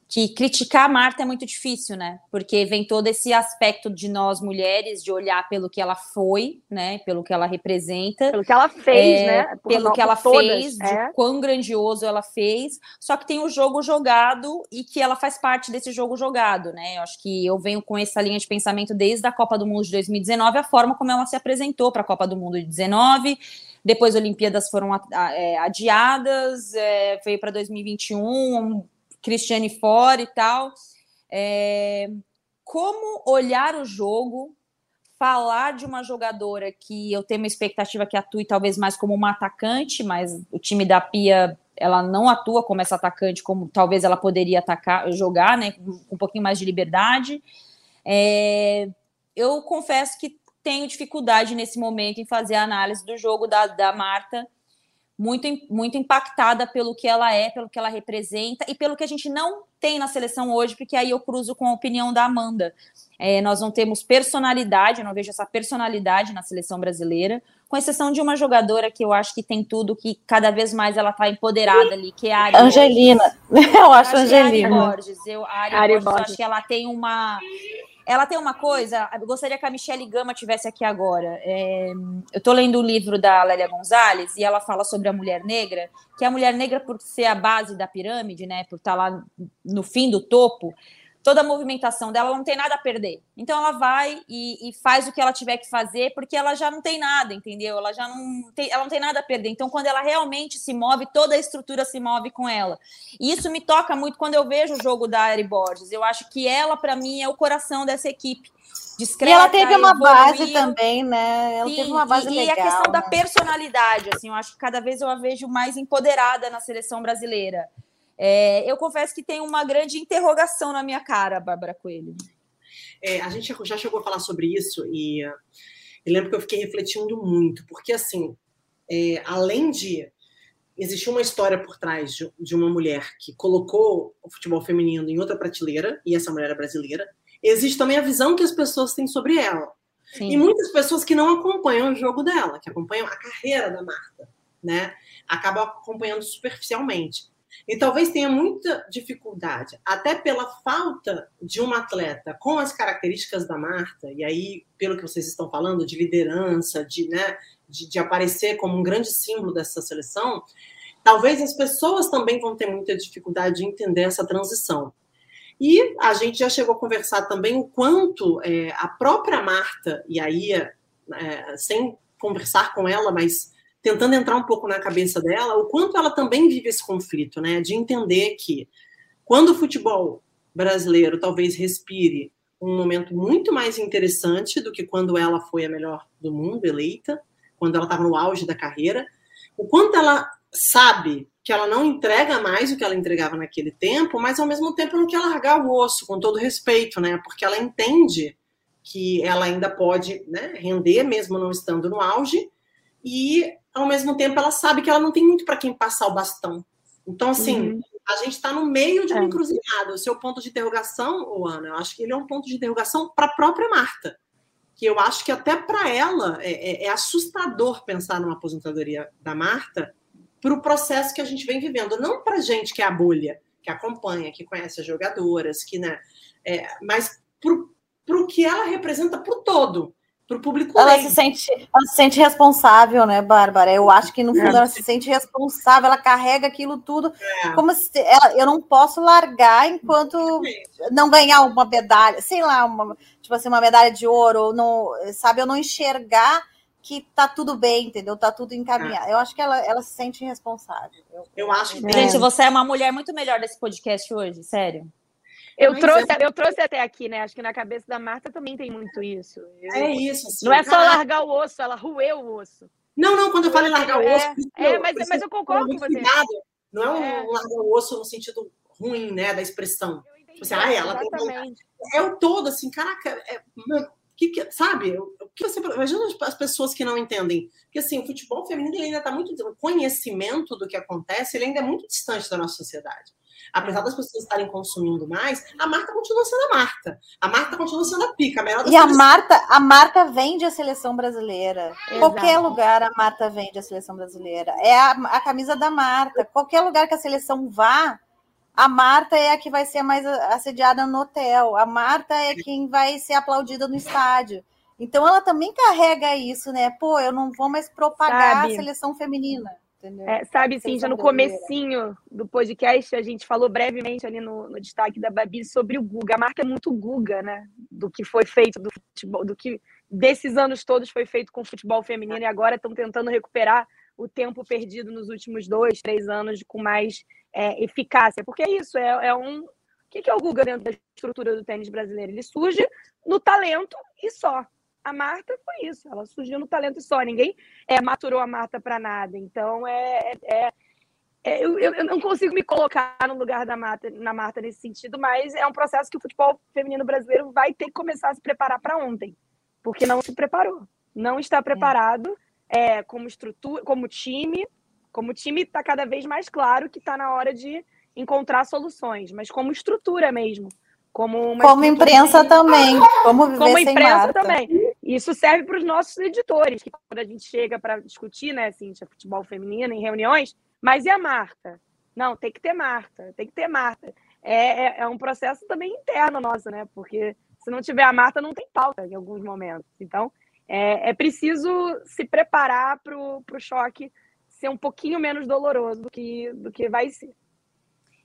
que criticar a Marta é muito difícil, né? Porque vem todo esse aspecto de nós mulheres, de olhar pelo que ela foi, né? Pelo que ela representa. Pelo que ela fez, é, né? Por pelo que ela todas, fez, é. de quão grandioso ela fez. Só que tem o jogo jogado e que ela faz parte desse jogo jogado, né? Eu acho que eu venho com essa linha de pensamento desde a Copa do Mundo de 2019, a forma como ela se apresentou para a Copa do Mundo de 19. Depois, as Olimpíadas foram é, adiadas, é, veio para 2021 Cristiane fora e tal. É, como olhar o jogo, falar de uma jogadora que eu tenho uma expectativa que atue talvez mais como uma atacante, mas o time da Pia ela não atua como essa atacante, como talvez ela poderia atacar, jogar, né, com um pouquinho mais de liberdade. É, eu confesso que tenho dificuldade nesse momento em fazer a análise do jogo da, da Marta, muito, muito impactada pelo que ela é, pelo que ela representa e pelo que a gente não tem na seleção hoje, porque aí eu cruzo com a opinião da Amanda. É, nós não temos personalidade, eu não vejo essa personalidade na seleção brasileira, com exceção de uma jogadora que eu acho que tem tudo, que cada vez mais ela está empoderada ali, que é a Ari Angelina. Borges. [LAUGHS] Eu acho eu Angelina. É a Ari Borges. Eu, a Ari, Ari Borges, Borges. acho que ela tem uma ela tem uma coisa, eu gostaria que a Michelle Gama tivesse aqui agora. É, eu estou lendo o um livro da Lélia Gonzalez e ela fala sobre a mulher negra, que a mulher negra, por ser a base da pirâmide, né, por estar tá lá no fim do topo, toda a movimentação dela não tem nada a perder. Então ela vai e, e, faz o que ela tiver que fazer, porque ela já não tem nada, entendeu? Ela já não tem, ela não tem nada a perder. Então, quando ela realmente se move, toda a estrutura se move com ela. E isso me toca muito quando eu vejo o jogo da Ari Borges. Eu acho que ela, para mim, é o coração dessa equipe. Discreta, e ela teve uma base também, né? Ela Sim, teve uma base e, legal. E a questão né? da personalidade, assim, eu acho que cada vez eu a vejo mais empoderada na seleção brasileira. É, eu confesso que tem uma grande interrogação na minha cara, Bárbara Coelho. É, a gente já chegou a falar sobre isso e eu lembro que eu fiquei refletindo muito, porque assim, é, além de existir uma história por trás de, de, uma mulher que colocou o futebol feminino em outra prateleira, e essa mulher é brasileira, existe também a visão que as pessoas têm sobre ela. Sim. E muitas pessoas que não acompanham o jogo dela, que acompanham a carreira da Marta, né? Acabam acompanhando superficialmente. E talvez tenha muita dificuldade, até pela falta de uma atleta com as características da Marta, e aí, pelo que vocês estão falando, de liderança, de, né, de, de aparecer como um grande símbolo dessa seleção, talvez as pessoas também vão ter muita dificuldade de entender essa transição. E a gente já chegou a conversar também o quanto é, a própria Marta, e aí, é, sem conversar com ela, mas tentando entrar um pouco na cabeça dela, o quanto ela também vive esse conflito, né? De entender que quando o futebol brasileiro talvez respire um momento muito mais interessante do que quando ela foi a melhor do mundo eleita, quando ela estava no auge da carreira, o quanto ela sabe que ela não entrega mais o que ela entregava naquele tempo, mas ao mesmo tempo não quer largar o osso, com todo respeito, né? Porque ela entende que ela ainda pode né, render, mesmo não estando no auge, e ao mesmo tempo ela sabe que ela não tem muito para quem passar o bastão. Então, assim, uhum. a gente está no meio de uma é. encruzilhada. O seu ponto de interrogação, Ana, eu acho que ele é um ponto de interrogação para a própria Marta. Que eu acho que até para ela é, é, é, assustador pensar numa aposentadoria da Marta para o processo que a gente vem vivendo. Não para gente que é a bolha, que acompanha, que conhece as jogadoras, que, né, é, mas para o que ela representa para o todo para o público ela se sente ela se sente responsável né Bárbara? Eu acho que no fundo é. ela se sente responsável ela carrega aquilo tudo é. como se ela, eu não posso largar enquanto não ganhar uma medalha sei lá uma tipo assim uma medalha de ouro ou não sabe? Eu não enxergar que tá tudo bem entendeu? Tá tudo encaminhado. É. eu acho que ela, ela se sente responsável. Eu, eu acho que gente você é uma mulher muito melhor desse podcast hoje sério eu trouxe, eu trouxe até aqui, né? Acho que na cabeça da Marta também tem muito isso. Eu, é isso. Assim, não é só largar o osso, ela roeu o osso. Não, não, quando eu falei largar o osso. É, é mas, eu, mas eu concordo com você. Cuidado. Não é um é. largar o osso no sentido ruim, né, da expressão. Tipo assim, ah, ela tem É o todo, assim, caraca, é, que, que, sabe? O que você imagina as pessoas que não entendem? Porque assim, o futebol feminino ainda está muito. O conhecimento do que acontece, ele ainda é muito distante da nossa sociedade apesar das pessoas estarem consumindo mais, a Marta continua sendo a Marta. A Marta continua sendo a pica. A e a Marta, a Marta vende a seleção brasileira. Exato. Qualquer lugar a Marta vende a seleção brasileira. É a, a camisa da Marta. Qualquer lugar que a seleção vá, a Marta é a que vai ser mais assediada no hotel. A Marta é quem vai ser aplaudida no estádio. Então ela também carrega isso, né? Pô, eu não vou mais propagar Sabe. a seleção feminina. É, sabe, sim, já no comecinho do podcast, a gente falou brevemente ali no, no, destaque da Babi sobre o Guga. A marca é muito Guga, né? Do que foi feito do futebol, do que desses anos todos foi feito com o futebol feminino e agora estão tentando recuperar o tempo perdido nos últimos dois, três anos com mais é, eficácia. Porque é isso, é, é um. O que é o Guga dentro da estrutura do tênis brasileiro? Ele surge no talento e só. A Marta foi isso, ela surgiu no talento só, ninguém é, maturou a Marta para nada. Então, é, é, é eu, eu, não consigo me colocar no lugar da Marta, na Marta nesse sentido, mas é um processo que o futebol feminino brasileiro vai ter que começar a se preparar para ontem, porque não se preparou. Não está preparado é, como estrutura, como time. Como time, está cada vez mais claro que está na hora de encontrar soluções, mas como estrutura mesmo. Como, como imprensa de... também. Como viver como imprensa Marta. também. Isso serve para os nossos editores, que quando a gente chega para discutir, né, assim, futebol feminino em reuniões, mas e a Marta? Não, tem que ter Marta, tem que ter Marta. É, é, é um processo também interno nosso, né? Porque se não tiver a Marta, não tem pauta em alguns momentos. Então, é, é preciso se preparar para o choque ser um pouquinho menos doloroso do que, do que vai ser.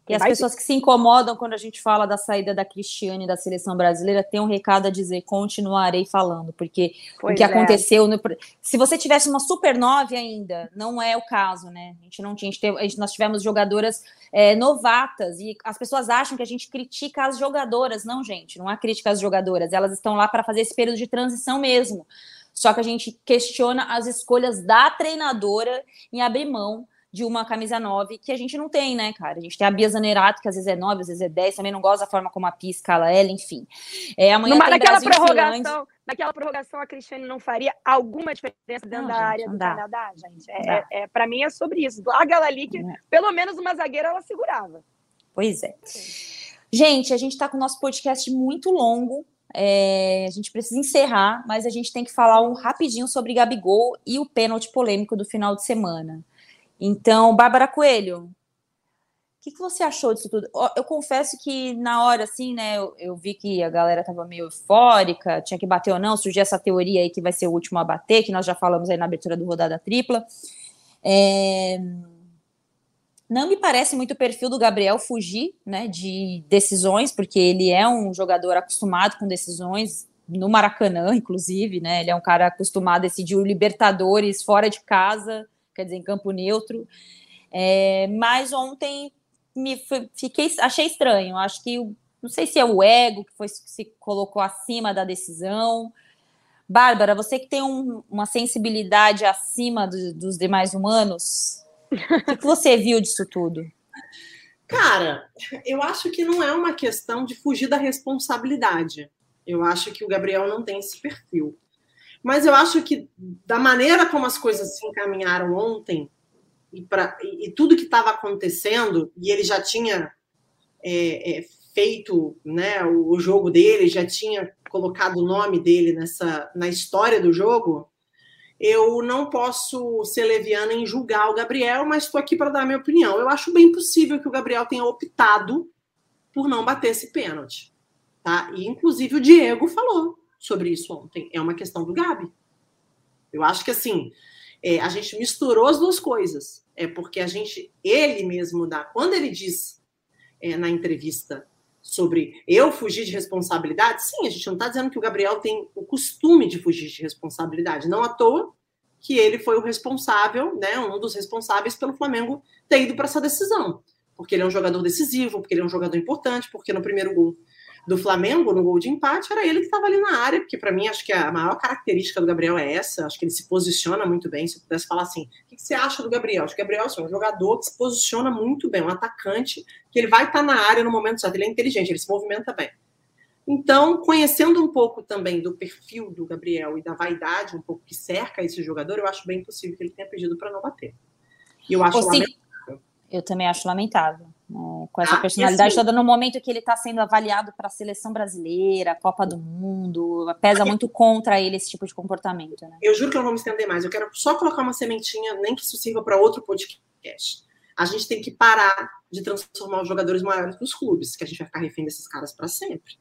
E as pessoas que se incomodam quando a gente fala da saída da Cristiane da seleção brasileira têm um recado a dizer: continuarei falando, porque pois o que é. aconteceu. No, se você tivesse uma Super 9 ainda, não é o caso, né? A gente não tinha. A gente, nós tivemos jogadoras é, novatas e as pessoas acham que a gente critica as jogadoras. Não, gente, não há crítica às jogadoras. Elas estão lá para fazer esse período de transição mesmo. Só que a gente questiona as escolhas da treinadora em abrir mão de uma camisa 9 que a gente não tem, né, cara? A gente tem a Bia Zanerato, que às vezes é 9, às vezes é 10, também não gosta da forma como a Pia escala ela, enfim. É, amanhã Numa, tem naquela Brasil prorrogação, naquela prorrogação a Cristiane não faria alguma diferença dentro não, da gente, área do dá. Canadá, gente. É, é, é para mim é sobre isso. Larga ela ali que é. pelo menos uma zagueira ela segurava. Pois é. Gente, a gente está com o nosso podcast muito longo, é, a gente precisa encerrar, mas a gente tem que falar um rapidinho sobre Gabigol e o pênalti polêmico do final de semana. Então, Bárbara Coelho, o que, que você achou disso tudo? Eu confesso que na hora, assim, né, eu, eu, vi que a galera estava meio eufórica, tinha que bater ou não, surgiu essa teoria aí que vai ser o último a bater, que nós já falamos aí na abertura do Rodada Tripla. É... Não me parece muito o perfil do Gabriel fugir, né, de decisões, porque ele é um jogador acostumado com decisões, no Maracanã, inclusive, né, ele é um cara acostumado a decidir o Libertadores fora de casa, quer dizer, em campo neutro. É, mas ontem me fiquei, achei estranho. Acho que não sei se é o ego que foi que se colocou acima da decisão. Bárbara, você que tem um, uma sensibilidade acima do, dos demais humanos, o que, você viu disso tudo? Cara, eu acho que não é uma questão de fugir da responsabilidade. Eu acho que o Gabriel não tem esse perfil. Mas eu acho que, da maneira como as coisas se encaminharam ontem, e, pra, e, e tudo que estava acontecendo, e ele já tinha é, é, feito né, o, o, jogo dele, já tinha colocado o nome dele nessa, na história do jogo, eu não posso ser leviana em julgar o Gabriel, mas estou aqui para dar minha opinião. Eu acho bem possível que o Gabriel tenha optado por não bater esse pênalti. Tá? E, inclusive, o Diego falou sobre isso ontem. É uma questão do Gabi. Eu acho que, assim, é, a gente misturou as duas coisas. É porque a gente, ele mesmo dá. Quando ele diz é, na entrevista sobre eu fugir de responsabilidade, sim, a gente não está dizendo que o Gabriel tem o costume de fugir de responsabilidade. Não à toa que ele foi o responsável, né, um dos responsáveis pelo Flamengo ter ido para essa decisão. Porque ele é um jogador decisivo, porque ele é um jogador importante, porque no primeiro gol do Flamengo, no gol de empate, era ele que estava ali na área, porque para mim acho que a maior característica do Gabriel é essa, acho que ele se posiciona muito bem. Se eu pudesse falar assim, o que você acha do Gabriel? Acho que o Gabriel assim, é um jogador que se posiciona muito bem, um atacante, que ele vai estar tá na área no momento certo, ele é inteligente, ele se movimenta bem. Então, conhecendo um pouco também do perfil do Gabriel e da vaidade um pouco que cerca esse jogador, eu acho bem possível que ele tenha pedido para não bater. E eu acho eu também acho lamentável. Né? Com essa ah, personalidade assim, toda, no momento que ele está sendo avaliado para a seleção brasileira, Copa do Mundo, pesa muito contra ele esse tipo de comportamento. Né? Eu juro que eu não vou me estender mais. Eu quero só colocar uma sementinha, nem que isso sirva para outro podcast. A gente tem que parar de transformar os jogadores maiores nos clubes, que a gente vai ficar refém desses caras para sempre.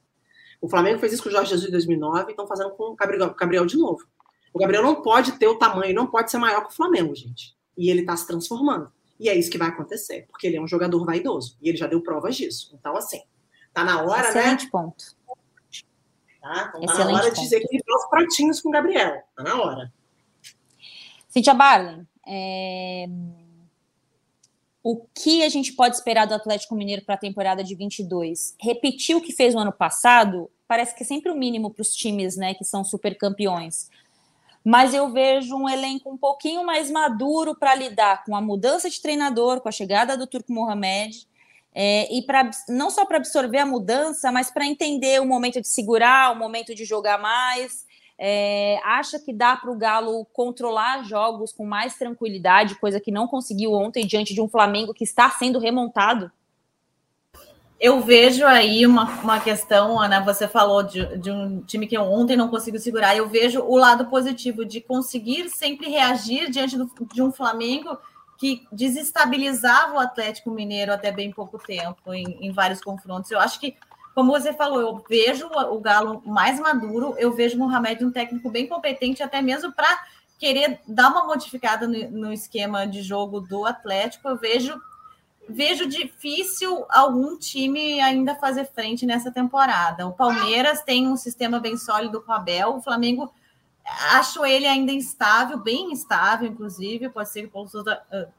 O Flamengo fez isso com o Jorge Jesus em 2009 e estão fazendo com o Gabriel, Gabriel de novo. O Gabriel não pode ter o tamanho, não pode ser maior que o Flamengo, gente. E ele está se transformando. E é isso que vai acontecer, porque ele é um jogador vaidoso. E ele já deu provas disso. Então, assim, tá na hora, Excelente né? Excelente ponto. Tá? Então, tá na hora ponto. de dizer que ele os pratinhos com o Gabriel. Tá na hora. Cíntia Barley, é... o que a gente pode esperar do Atlético Mineiro para a temporada de 22? Repetir o que fez no ano passado parece que é sempre o mínimo para os times né, que são super campeões mas eu vejo um elenco um pouquinho mais maduro para lidar com a mudança de treinador, com a chegada do Turco Mohamed, é, e para não só para absorver a mudança, mas para entender o momento de segurar, o momento de jogar mais. É, acha que dá para o Galo controlar jogos com mais tranquilidade, coisa que não conseguiu ontem diante de um Flamengo que está sendo remontado? Eu vejo aí uma, uma questão, Ana, você falou de, de um time que ontem não conseguiu segurar, eu vejo o lado positivo de conseguir sempre reagir diante do, de um Flamengo que desestabilizava o Atlético Mineiro até bem pouco tempo em, em vários confrontos. Eu acho que, como você falou, eu vejo o Galo mais maduro, eu vejo o Mohamed um técnico bem competente, até mesmo para querer dar uma modificada no, no esquema de jogo do Atlético. Eu vejo vejo difícil algum time ainda fazer frente nessa temporada. O Palmeiras tem um sistema bem sólido com o Abel, o Flamengo acho ele ainda instável, bem instável, inclusive, pode ser que uh,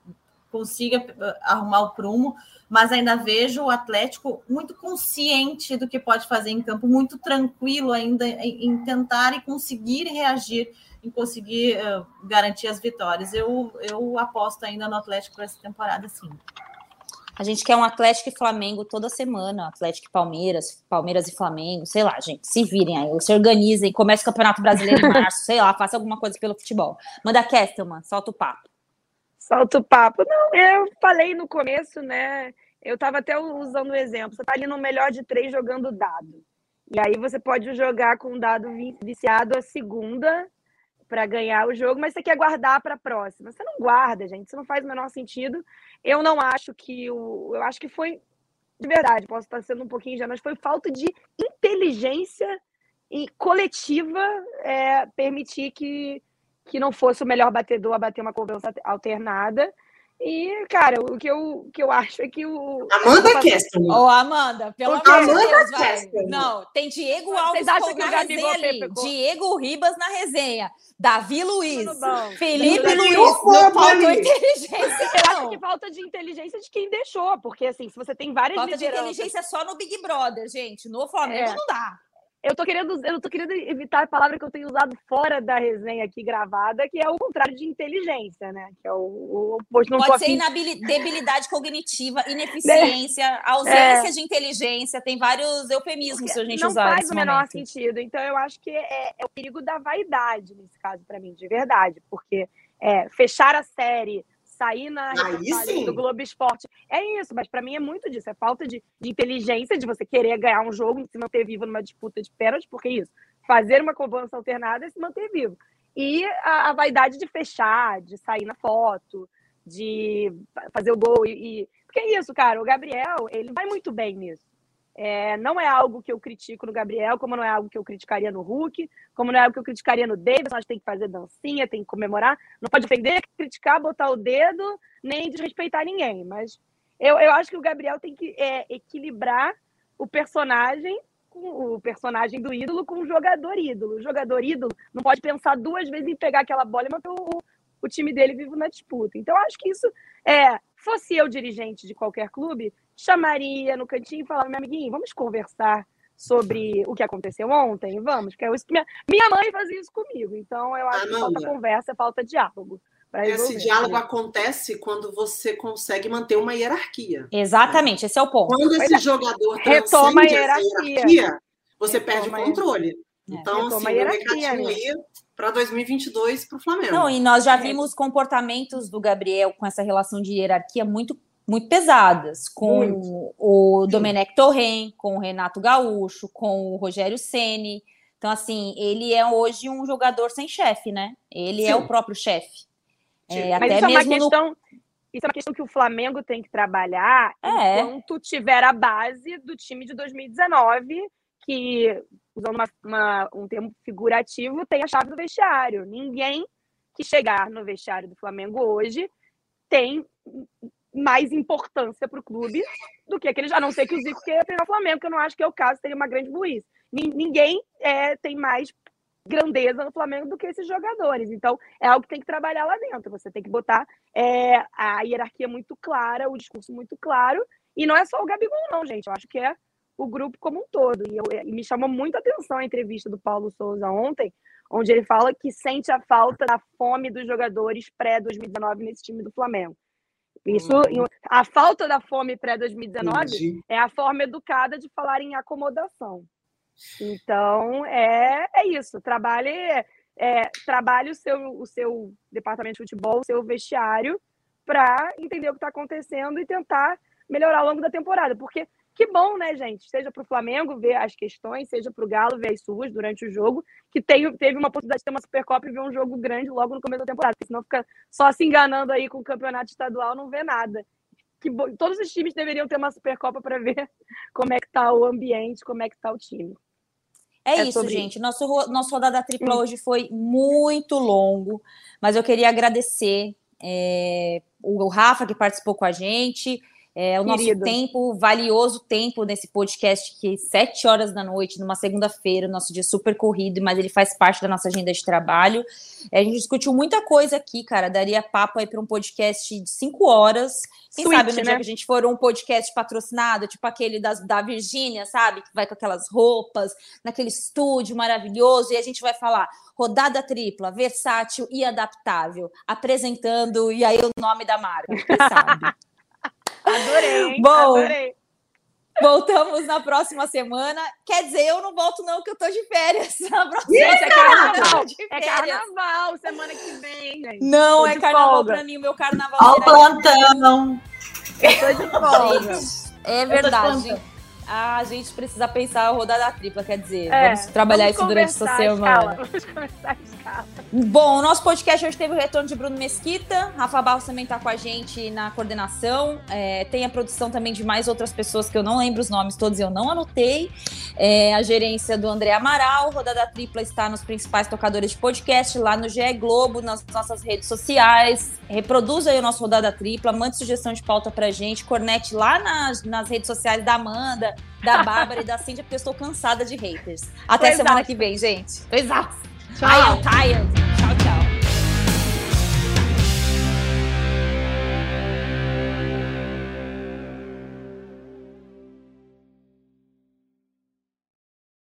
consiga uh, arrumar o prumo, mas ainda vejo o Atlético muito consciente do que pode fazer em campo, muito tranquilo ainda em, tentar e conseguir reagir, em conseguir uh, garantir as vitórias. Eu, eu aposto ainda no Atlético para essa temporada, sim. A gente quer um Atlético e Flamengo toda semana, Atlético e Palmeiras, Palmeiras e Flamengo, sei lá, gente, se virem aí, se organizem, comece o Campeonato Brasileiro em março, sei lá, faça alguma coisa pelo futebol. Manda Kestelman, solta o papo. Solta o papo. Não, eu falei no começo, né? Eu estava até usando o exemplo. Você está ali no melhor de três jogando dado. E aí você pode jogar com o dado viciado a segunda para ganhar o jogo, mas você quer guardar para a próxima. Você não guarda, gente. Isso não faz o menor sentido. Eu não acho que o. Eu acho que foi. De verdade, posso estar sendo um pouquinho já, mas foi falta de inteligência e coletiva é, permitir que, que não fosse o melhor batedor a bater uma cobrança alternada e, cara, o que eu, que eu acho é que o. Amanda Kessler. Ô, oh, Amanda, pelo amor de Deus, vai. Não, tem Diego Alves na resenha ali. Diego Ribas na resenha. Davi Luiz. Felipe Luiz. Não faltou inteligência. Eu acho que falta de inteligência de quem deixou. Porque, assim, se você tem várias Falta de inteligência só no Big Brother, gente. No Flamengo é. não dá. Eu tô querendo, eu tô querendo evitar a palavra que eu tenho usado fora da resenha aqui gravada, que é o contrário de inteligência, né? Que é o, o oposto. Pode ser afim... debilidade cognitiva, ineficiência, [LAUGHS] é. ausência é. de inteligência, tem vários eufemismos Porque se a gente não usar. Não faz o menor momento. sentido. Então, eu acho que é, é o perigo da vaidade nesse caso, para mim, de verdade. Porque é, fechar a série sair na do Globo Esporte. É isso, mas para mim é muito disso. É falta de, de, inteligência, de você querer ganhar um jogo e se manter vivo numa disputa de pênalti, porque é isso. Fazer uma cobrança alternada é se manter vivo. E a, a vaidade de fechar, de sair na foto, de fazer o gol e, e. Porque é isso, cara. O Gabriel, ele vai muito bem nisso. É, não é algo que eu critico no Gabriel, como não é algo que eu criticaria no Hulk, como não é algo que eu criticaria no Davis, nós tem que fazer dancinha, tem que comemorar, não pode ofender, criticar, botar o dedo, nem desrespeitar ninguém. Mas eu, eu acho que o Gabriel tem que é, equilibrar o personagem o personagem do ídolo com o jogador ídolo. O jogador ídolo não pode pensar duas vezes em pegar aquela bola e manter o, o time dele vivo na disputa. Então, acho que isso é. Fosse eu dirigente de qualquer clube, chamaria no cantinho e falava, meu amiguinho, vamos conversar sobre o que aconteceu ontem? Vamos, porque é isso que minha, minha mãe fazia isso comigo. Então, eu acho Amanda, que falta conversa, falta diálogo. Esse diálogo acontece quando você consegue manter uma hierarquia. Exatamente, esse é o ponto. Quando esse jogador retoma a hierarquia, hierarquia você retoma perde o controle. É. Então, retoma assim, o recadinho aí para 2022 para o Flamengo. Não, e nós já é. vimos comportamentos do Gabriel com essa relação de hierarquia muito muito pesadas, com muito. o Domenech Torren, com o Renato Gaúcho, com o Rogério Ceni. Então, assim, ele é hoje um jogador sem chefe, né? Ele Sim. é o próprio chefe. É, Mas isso é uma questão. No... Isso é uma questão que o Flamengo tem que trabalhar é. enquanto tiver a base do time de 2019, que, usando uma, uma, um termo figurativo, tem a chave do vestiário. Ninguém que chegar no vestiário do Flamengo hoje tem mais importância para o clube do que aqueles, a não ser que o Zico queira treinar o Flamengo, que eu não acho que é o caso, seria uma grande burrice. Ninguém é, tem mais grandeza no Flamengo do que esses jogadores. Então, é algo que tem que trabalhar lá dentro. Você tem que botar é, a hierarquia muito clara, o discurso muito claro. E não é só o Gabigol, não, gente. Eu acho que é o grupo como um todo. E, eu, e me chamou muito a atenção a entrevista do Paulo Souza ontem, onde ele fala que sente a falta da fome dos jogadores pré-2019 nesse time do Flamengo. Isso, a falta da fome pré-2019 é a forma educada de falar em acomodação. Então, é, é isso. Trabalhe, é, trabalhe o, seu, o seu departamento de futebol, o seu vestiário, para entender o que está acontecendo e tentar melhorar ao longo da temporada. Porque que bom, né, gente? Seja para o Flamengo ver as questões, seja para o Galo ver as suas durante o jogo, que tem, teve uma oportunidade de ter uma Supercopa e ver um jogo grande logo no começo da temporada, porque senão fica só se enganando aí com o campeonato estadual, não vê nada. Que bo... Todos os times deveriam ter uma Supercopa para ver [LAUGHS] como é que está o ambiente, como é que está o time. É, é isso, gente. Nosso, nosso rodada tripla hoje foi muito longo, mas eu queria agradecer é, o Rafa que participou com a gente, é, o nosso tempo, valioso tempo nesse podcast, que sete horas da noite, numa segunda-feira, nosso dia super corrido, mas ele faz parte da nossa agenda de trabalho. É, a gente discutiu muita coisa aqui, cara. Daria papo aí para um podcast de cinco horas. Quem Switch, sabe no né? dia que a gente for um podcast patrocinado, tipo aquele das, da Virgínia, sabe? Que vai com aquelas roupas, naquele estúdio maravilhoso, e a gente vai falar rodada tripla, versátil e adaptável, apresentando, e aí o nome da marca, sabe? [LAUGHS] Adorei. Bom, adorei. Voltamos na próxima semana. Quer dizer, eu não volto, não, que eu tô de férias. [LAUGHS] Na próxima gente, é carnaval. É carnaval semana que vem, gente. Não, é carnaval folga. pra mim. O meu carnaval. Ao plantão. Eu tô de folga. [LAUGHS] é verdade. Ah, a gente precisa pensar a rodada tripla, quer dizer, é, vamos trabalhar vamos isso durante essa semana. Vamos conversar a escala. Bom, o nosso podcast hoje teve o retorno de Bruno Mesquita, Rafa Barros também está com a gente na coordenação, é, tem a produção também de mais outras pessoas que eu não lembro os nomes todos, eu não anotei, é, a gerência do André Amaral, rodada tripla está nos principais tocadores de podcast, lá no GE Globo, nas nossas redes sociais, reproduza aí o nosso rodada tripla, mande sugestão de pauta pra gente, cornete lá nas, nas redes sociais da Amanda, da Bárbara e da Cíntia, porque eu estou cansada de haters. Até Tô semana exausta. que vem, gente. Tô exausta. Tchau. I am tired. Tchau, tchau.